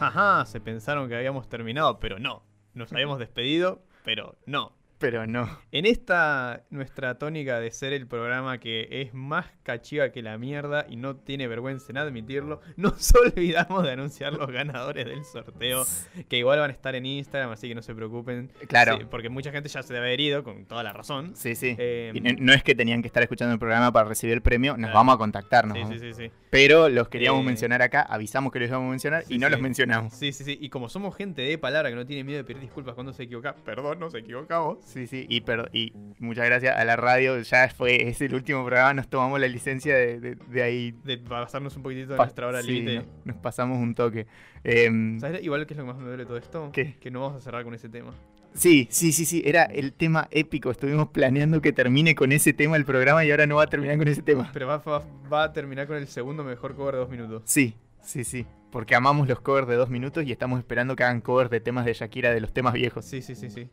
Ajá, se pensaron que habíamos terminado, pero no. Nos habíamos despedido, pero no. Pero no. En esta nuestra tónica de ser el programa que es más cachiva que la mierda y no tiene vergüenza en admitirlo, nos <laughs> olvidamos de anunciar los ganadores del sorteo, que igual van a estar en Instagram, así que no se preocupen. Claro. Sí, porque mucha gente ya se debe haber ido, con toda la razón. Sí, sí. Eh, Y no, es que tenían que estar escuchando el programa para recibir el premio, nos Claro. vamos a contactarnos. sí, ¿no? sí, sí, sí. Pero los queríamos Eh, mencionar acá, avisamos que los íbamos a mencionar Sí, y no los mencionamos. Sí, sí, sí. Y como somos gente de palabra que no tiene miedo de pedir disculpas cuando se equivoca, perdón, nos equivocamos. Sí, sí, y, per- y muchas gracias a la radio, ya fue, es el último programa, nos tomamos la licencia de, de- de ahí. De pasarnos un poquitito de pa- nuestra hora sí, límite. Nos pasamos un toque. Em, ¿Sabes igual que es lo que más me duele todo esto? ¿Qué? Que no vamos a cerrar con ese tema. sí, sí, sí, sí, era el tema épico, estuvimos planeando que termine con ese tema el programa y ahora no va a terminar con ese tema. Pero va, va- va a terminar con el segundo mejor cover de dos minutos. Sí, sí, sí, porque amamos los covers de dos minutos y estamos esperando que hagan covers de temas de Shakira de los temas viejos. Sí, sí, sí, sí.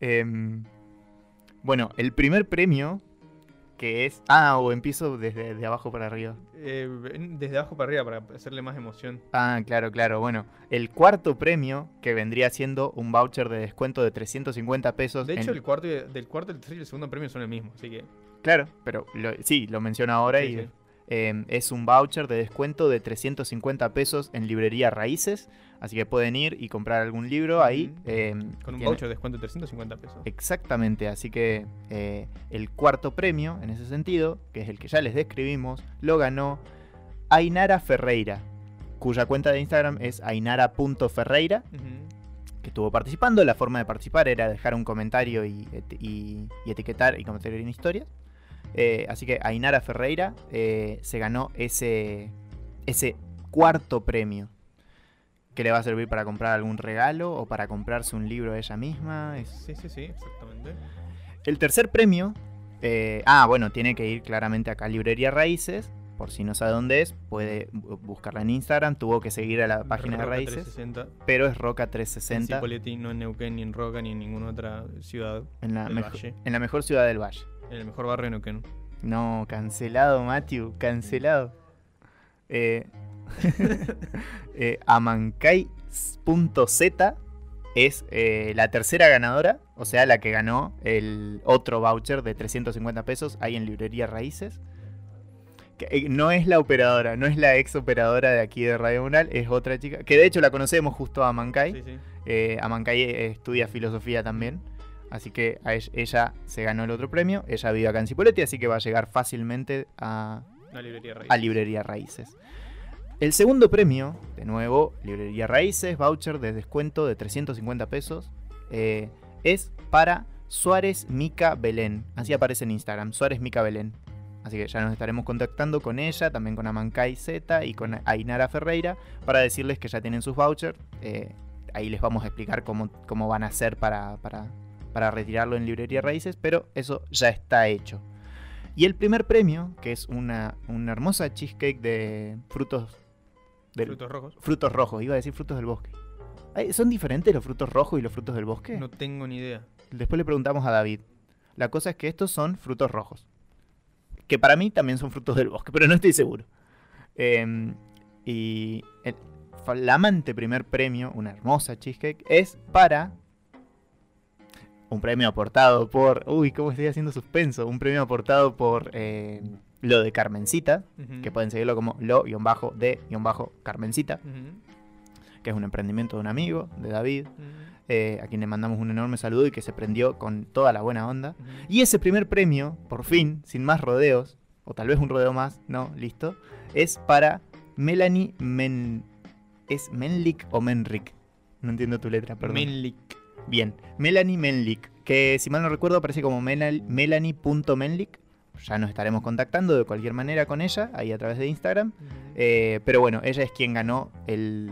Em, bueno, el primer premio que es... Ah, o empiezo desde de abajo para arriba. Eh, desde abajo para arriba para hacerle más emoción. Ah, claro, claro. Bueno, el cuarto premio, que vendría siendo un voucher de descuento de 350 pesos. De hecho, en- el cuarto, del cuarto, el tercer y el segundo premio son el mismo, así que. Claro, pero lo- sí, lo menciono ahora Sí, y sí. Eh, es un voucher de descuento de 350 pesos en librería Raíces. Así que pueden ir y comprar algún libro ahí. Eh, Con un tiene- voucher de descuento de 350 pesos. Exactamente, así que eh, el cuarto premio, en ese sentido, que es el que ya les describimos, lo ganó Ainara Ferreira, cuya cuenta de Instagram es ainara.ferreira, que estuvo participando. La forma de participar era dejar un comentario y, et- y- y etiquetar y comentar en historias. Eh, así que Ainara Ferreira eh, se ganó ese, ese cuarto premio. Que le va a servir para comprar algún regalo o para comprarse un libro ella misma. Es- Sí, sí, sí, exactamente. el tercer premio. eh, ah, bueno, tiene que ir claramente acá a Librería Raíces. Por si no sabe dónde es, puede bu- buscarla en Instagram. Tuvo que seguir a la página de Raíces. 360. Pero es Roca En 360 Cipolletti, no en Neuquén, ni en Roca, ni en ninguna otra ciudad. en la, del Valle. en la mejor ciudad del Valle. En el mejor barrio de Neuquén. No, cancelado, Matthew, cancelado. Eh, <laughs> eh, Amancay.z es eh, la tercera ganadora, o sea, la que ganó el otro voucher de 350 pesos ahí en Librería Raíces. Que, eh, no es la operadora, no es la ex operadora de aquí de Radio Mural, es otra chica, que de hecho la conocemos justo a Amancay. Sí, sí. Amancay eh, estudia filosofía también. Así que a ella se ganó el otro premio. Ella vive acá en así que va a llegar fácilmente a, librería a Librería Raíces. El segundo premio, de nuevo, Librería Raíces, voucher de descuento de 350 pesos, eh, es para Suárez Mica Belén. Así aparece en Instagram, Suárez Mica Belén. Así que ya nos estaremos contactando con ella, también con Amancay Z y con Ainara Ferreira, para decirles que ya tienen sus vouchers. Eh, ahí les vamos a explicar cómo, cómo van a hacer para, para, para retirarlo en Librería Raíces, pero eso ya está hecho. Y el primer premio, que es una, una hermosa cheesecake de frutos del- Frutos rojos. frutos rojos, iba a decir frutos del bosque. ¿Son diferentes los frutos rojos y los frutos del bosque? No tengo ni idea. Después le preguntamos a David. La cosa es que estos son frutos rojos. Que para mí también son frutos del bosque, <laughs> pero no estoy seguro. Em, y el flamante primer premio, una hermosa cheesecake, es para un premio aportado por... Uy, ¿cómo estoy haciendo suspenso? Un premio aportado por eh, lo de Carmencita, que pueden seguirlo como lo-de-carmencita, Ujú. que es un emprendimiento de un amigo, de David, eh, a quien le mandamos un enorme saludo y que se prendió con toda la buena onda. Y ese primer premio, por fin, sin más rodeos, o tal vez un rodeo más, no, listo, es para Melanie Men... ¿Es Menlik o Menrik? No entiendo tu letra, perdón. Menlik. Bien, Melanie Menlik, que si mal no recuerdo aparece como Melanie.menlik. Ya nos estaremos contactando de cualquier manera con ella, ahí a través de Instagram. Eh, pero bueno, ella es quien ganó el,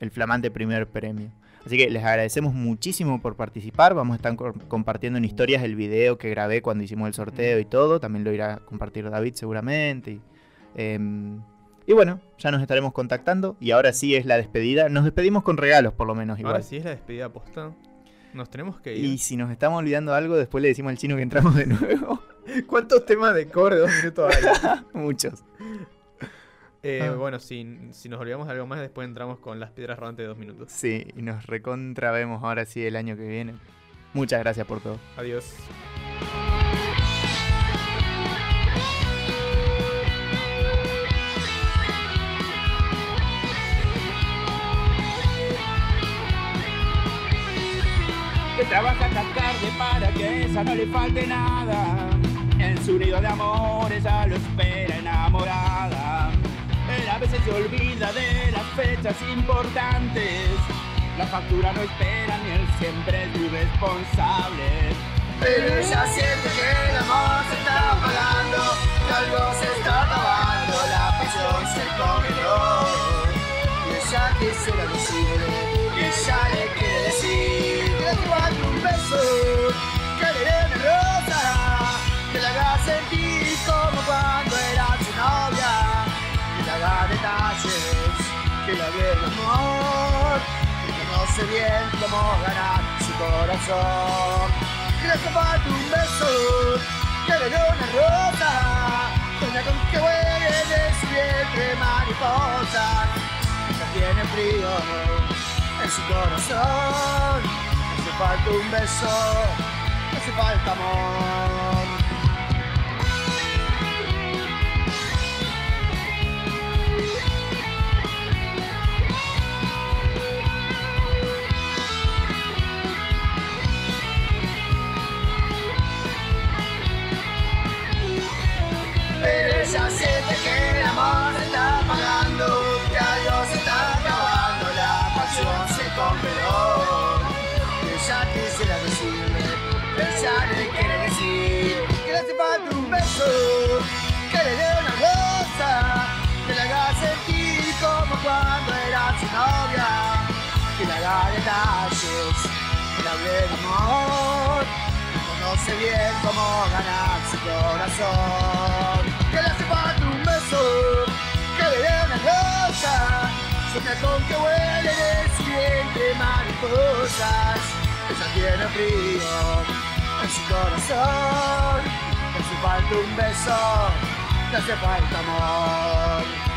el flamante primer premio. Así que les agradecemos muchísimo por participar. Vamos a estar co- compartiendo en historias el video que grabé cuando hicimos el sorteo y todo. También lo irá a compartir David seguramente. Y, em, y bueno, ya nos estaremos contactando. Y ahora sí es la despedida. Nos despedimos con regalos por lo menos igual. Ahora sí es la despedida posta. Nos tenemos que ir. Y si nos estamos olvidando algo, después le decimos al chino que entramos de nuevo. <laughs> ¿Cuántos temas de cover de dos minutos hay? <laughs> Muchos. Eh, Ah. Bueno, si, si nos olvidamos de algo más, después entramos con las piedras rodantes de dos minutos. Sí, y nos recontra vemos ahora sí el año que viene. Muchas gracias por todo. Adiós. Para que a esa no le falte nada. En su nido de amor ella lo espera enamorada. Él a veces se olvida de las fechas importantes. La factura no espera ni él siempre es muy responsable. Pero ella siente que el amor se está apagando, que algo se está acabando, la pasión se congeló. Y ella quisiera decirle, y ella le quiere decir, que mande un beso, que le haga el amor, que conoce bien cómo ganar su corazón. Que le falta un beso, que le dé una rosa, sueña con que vuele de su vientre mariposa, ya tiene frío en su corazón, hace falta un beso, hace falta amor. Ella siente que el amor se está apagando, que algo se está acabando, la pasión se congeló. Ella quisiera decirle, ella le quiere decir que le hace falta un beso, que le dé una rosa, que le haga sentir como cuando era su novia, que le haga detalles, que le hable de amor conoce bien cómo ganar su corazón. Que le hace falta un beso, que le dé una rosa, sueña con que huele de su vientre mariposas. Ella tiene frío en su corazón, le hace falta un beso, le hace falta amor.